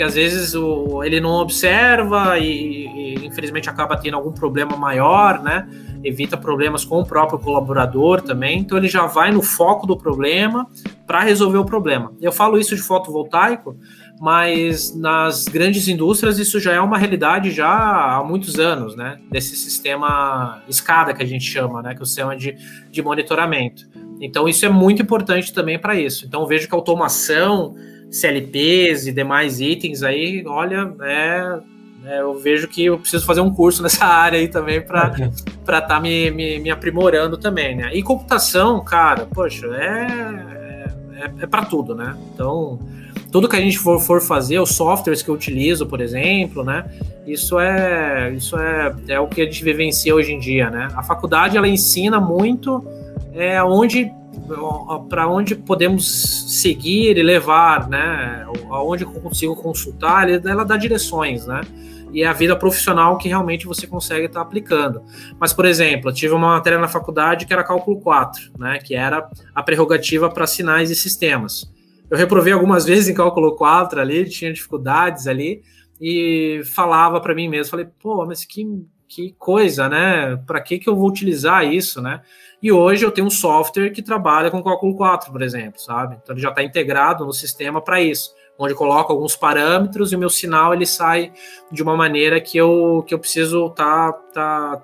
Porque às vezes o, ele não observa e, e, infelizmente acaba tendo algum problema maior, né? Evita problemas com o próprio colaborador também, então ele já vai no foco do problema para resolver o problema. Eu falo isso de fotovoltaico, mas nas grandes indústrias isso já é uma realidade já há muitos anos, né? Desse sistema escada que a gente chama, né? Que o sistema de, de monitoramento. Então isso é muito importante também para isso. Então vejo que a automação CLPs e demais itens aí, olha, é, é, eu vejo que eu preciso fazer um curso nessa área aí também para estar tá me, me, me, aprimorando também, né? E computação, cara, poxa, é, é, é para tudo, né? Então, tudo que a gente for, for fazer, os softwares que eu utilizo, por exemplo, né? Isso é, isso é, é o que a gente vivencia hoje em dia, né? A faculdade, ela ensina muito é, onde para onde podemos seguir e levar, né? Aonde eu consigo consultar, ela dá direções, né? E é a vida profissional que realmente você consegue estar tá aplicando. Mas, por exemplo, eu tive uma matéria na faculdade que era cálculo 4, né? Que era a prerrogativa para sinais e sistemas. Eu reprovei algumas vezes em cálculo 4 ali, tinha dificuldades ali, e falava para mim mesmo, falei, pô, mas que, que coisa, né? Para que, que eu vou utilizar isso, né? E hoje eu tenho um software que trabalha com cálculo 4, por exemplo, sabe? Então ele já está integrado no sistema para isso, onde eu coloco alguns parâmetros e o meu sinal ele sai de uma maneira que eu, que eu preciso tá, tá,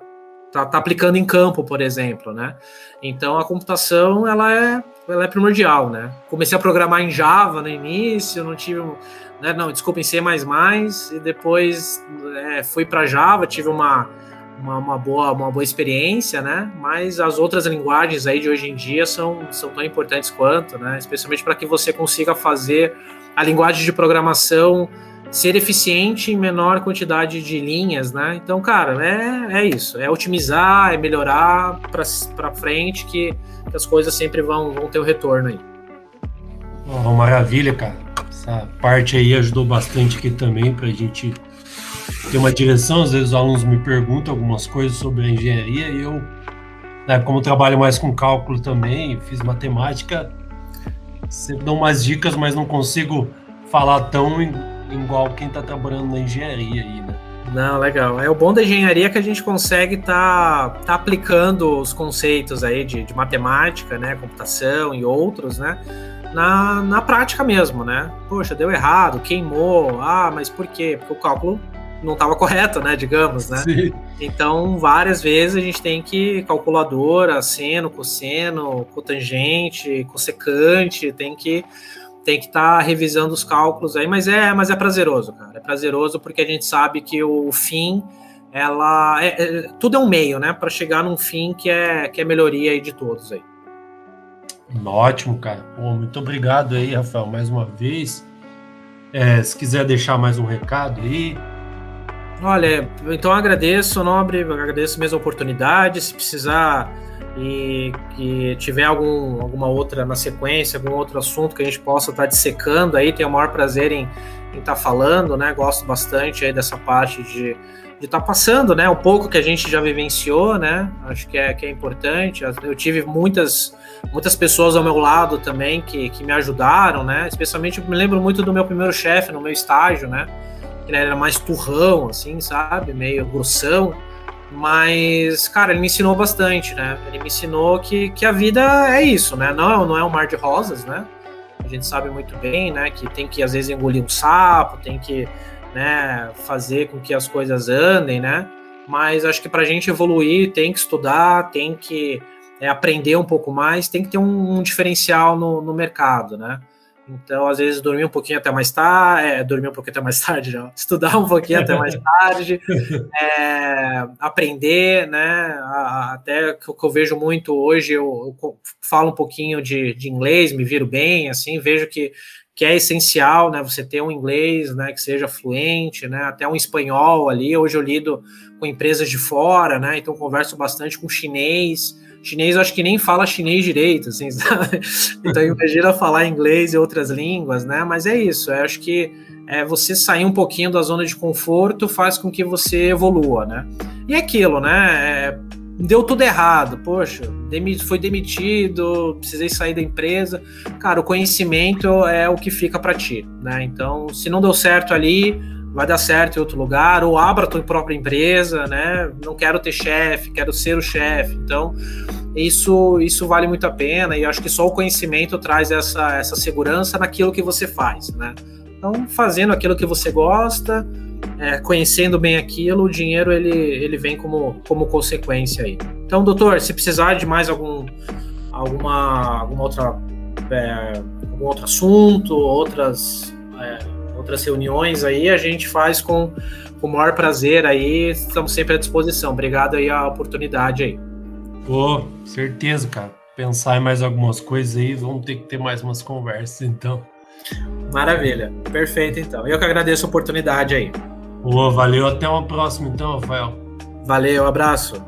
tá, tá aplicando em campo, por exemplo, né? Então a computação ela é, ela é primordial, né? Comecei a programar em Java no início, não tive né, não, desculpa, em C++, e depois é, fui para Java, tive uma uma, uma, boa, uma boa experiência, né? Mas as outras linguagens aí de hoje em dia são, são tão importantes quanto, né? Especialmente para que você consiga fazer a linguagem de programação ser eficiente em menor quantidade de linhas, né? Então, cara, é, é isso, é otimizar, é melhorar para frente que, que, as coisas sempre vão, vão ter o um retorno aí. Oh, maravilha, cara. Essa parte aí ajudou bastante aqui também para a gente ter uma direção. Às vezes os alunos me perguntam algumas coisas sobre a engenharia e eu, né, como trabalho mais com cálculo também, fiz matemática, sempre dou umas dicas, mas não consigo falar tão igual quem está trabalhando na engenharia aí, né? Não, legal. É o bom da engenharia que a gente consegue estar tá, tá aplicando os conceitos aí de, de matemática, né, computação e outros, né, na, na prática mesmo, né? Poxa, deu errado, queimou, ah, mas por quê? Porque o cálculo não estava correto, né? Digamos, né? Sim. Então, várias vezes a gente tem que calculadora, seno, cosseno, cotangente, cossecante, tem que tem que estar tá revisando os cálculos aí, mas é, mas é prazeroso, cara. É prazeroso porque a gente sabe que o fim, ela, é, é, tudo é um meio, né, para chegar num fim que é que é melhoria aí de todos aí. Ótimo, cara. Pô, muito obrigado aí, Rafael, mais uma vez. É, se quiser deixar mais um recado aí. Olha, então agradeço, Nobre, agradeço mesmo a oportunidade. Se precisar e que tiver algum, alguma outra na sequência, algum outro assunto que a gente possa estar dissecando aí, tenho o maior prazer em estar falando, né? Gosto bastante aí dessa parte de estar tá passando, né, um pouco que a gente já vivenciou, né? Acho que é, que é importante. Eu tive muitas muitas pessoas ao meu lado também que, que me ajudaram, né? Especialmente me lembro muito do meu primeiro chefe no meu estágio, né? Ele era mais turrão, assim, sabe? Meio grossão. Mas, cara, ele me ensinou bastante, né? Ele me ensinou que, que a vida é isso, né? Não, não é um mar de rosas, né? A gente sabe muito bem, né? Que tem que, às vezes, engolir um sapo, tem que né, fazer com que as coisas andem, né? Mas acho que para a gente evoluir tem que estudar, tem que é, aprender um pouco mais, tem que ter um, um diferencial no, no mercado, né? Então, às vezes, dormir um pouquinho até mais tarde, é, dormir um pouquinho até mais tarde, não. estudar um pouquinho até mais tarde, é, aprender, né? até que, que eu vejo muito hoje, eu, eu falo um pouquinho de, de, inglês, me viro bem, assim, vejo que, que é essencial, né? Você ter um inglês, né? Que seja fluente, né? Até um espanhol ali. Hoje eu lido com empresas de fora, né? Então converso bastante com chinês Chinês eu acho que nem fala chinês direito, assim, sabe? Então imagina falar inglês e outras línguas, né? Mas é isso, eu acho que é, você sair um pouquinho da zona de conforto faz com que você evolua, né? E é aquilo, né? É, deu tudo errado, poxa, foi demitido, precisei sair da empresa. Cara, o conhecimento é o que fica para ti, né? Então, se não deu certo ali, vai dar certo em outro lugar, ou abra a tua própria empresa, né? Não quero ter chefe, quero ser o chefe. Então, isso, isso vale muito a pena e acho que só o conhecimento traz essa, essa segurança naquilo que você faz, né? Então, fazendo aquilo que você gosta, é, conhecendo bem aquilo, o dinheiro ele, ele vem como, como consequência aí. Então, doutor, se precisar de mais algum, alguma, alguma outra, é, algum outro assunto, outras é, outras reuniões aí, a gente faz com, com o maior prazer aí, estamos sempre à disposição. Obrigado aí a oportunidade aí. Pô, certeza, cara. Pensar em mais algumas coisas aí, vamos ter que ter mais umas conversas, então. Maravilha, perfeito então. Eu que agradeço a oportunidade aí. Pô, valeu, até uma próxima então, Rafael. Valeu, abraço.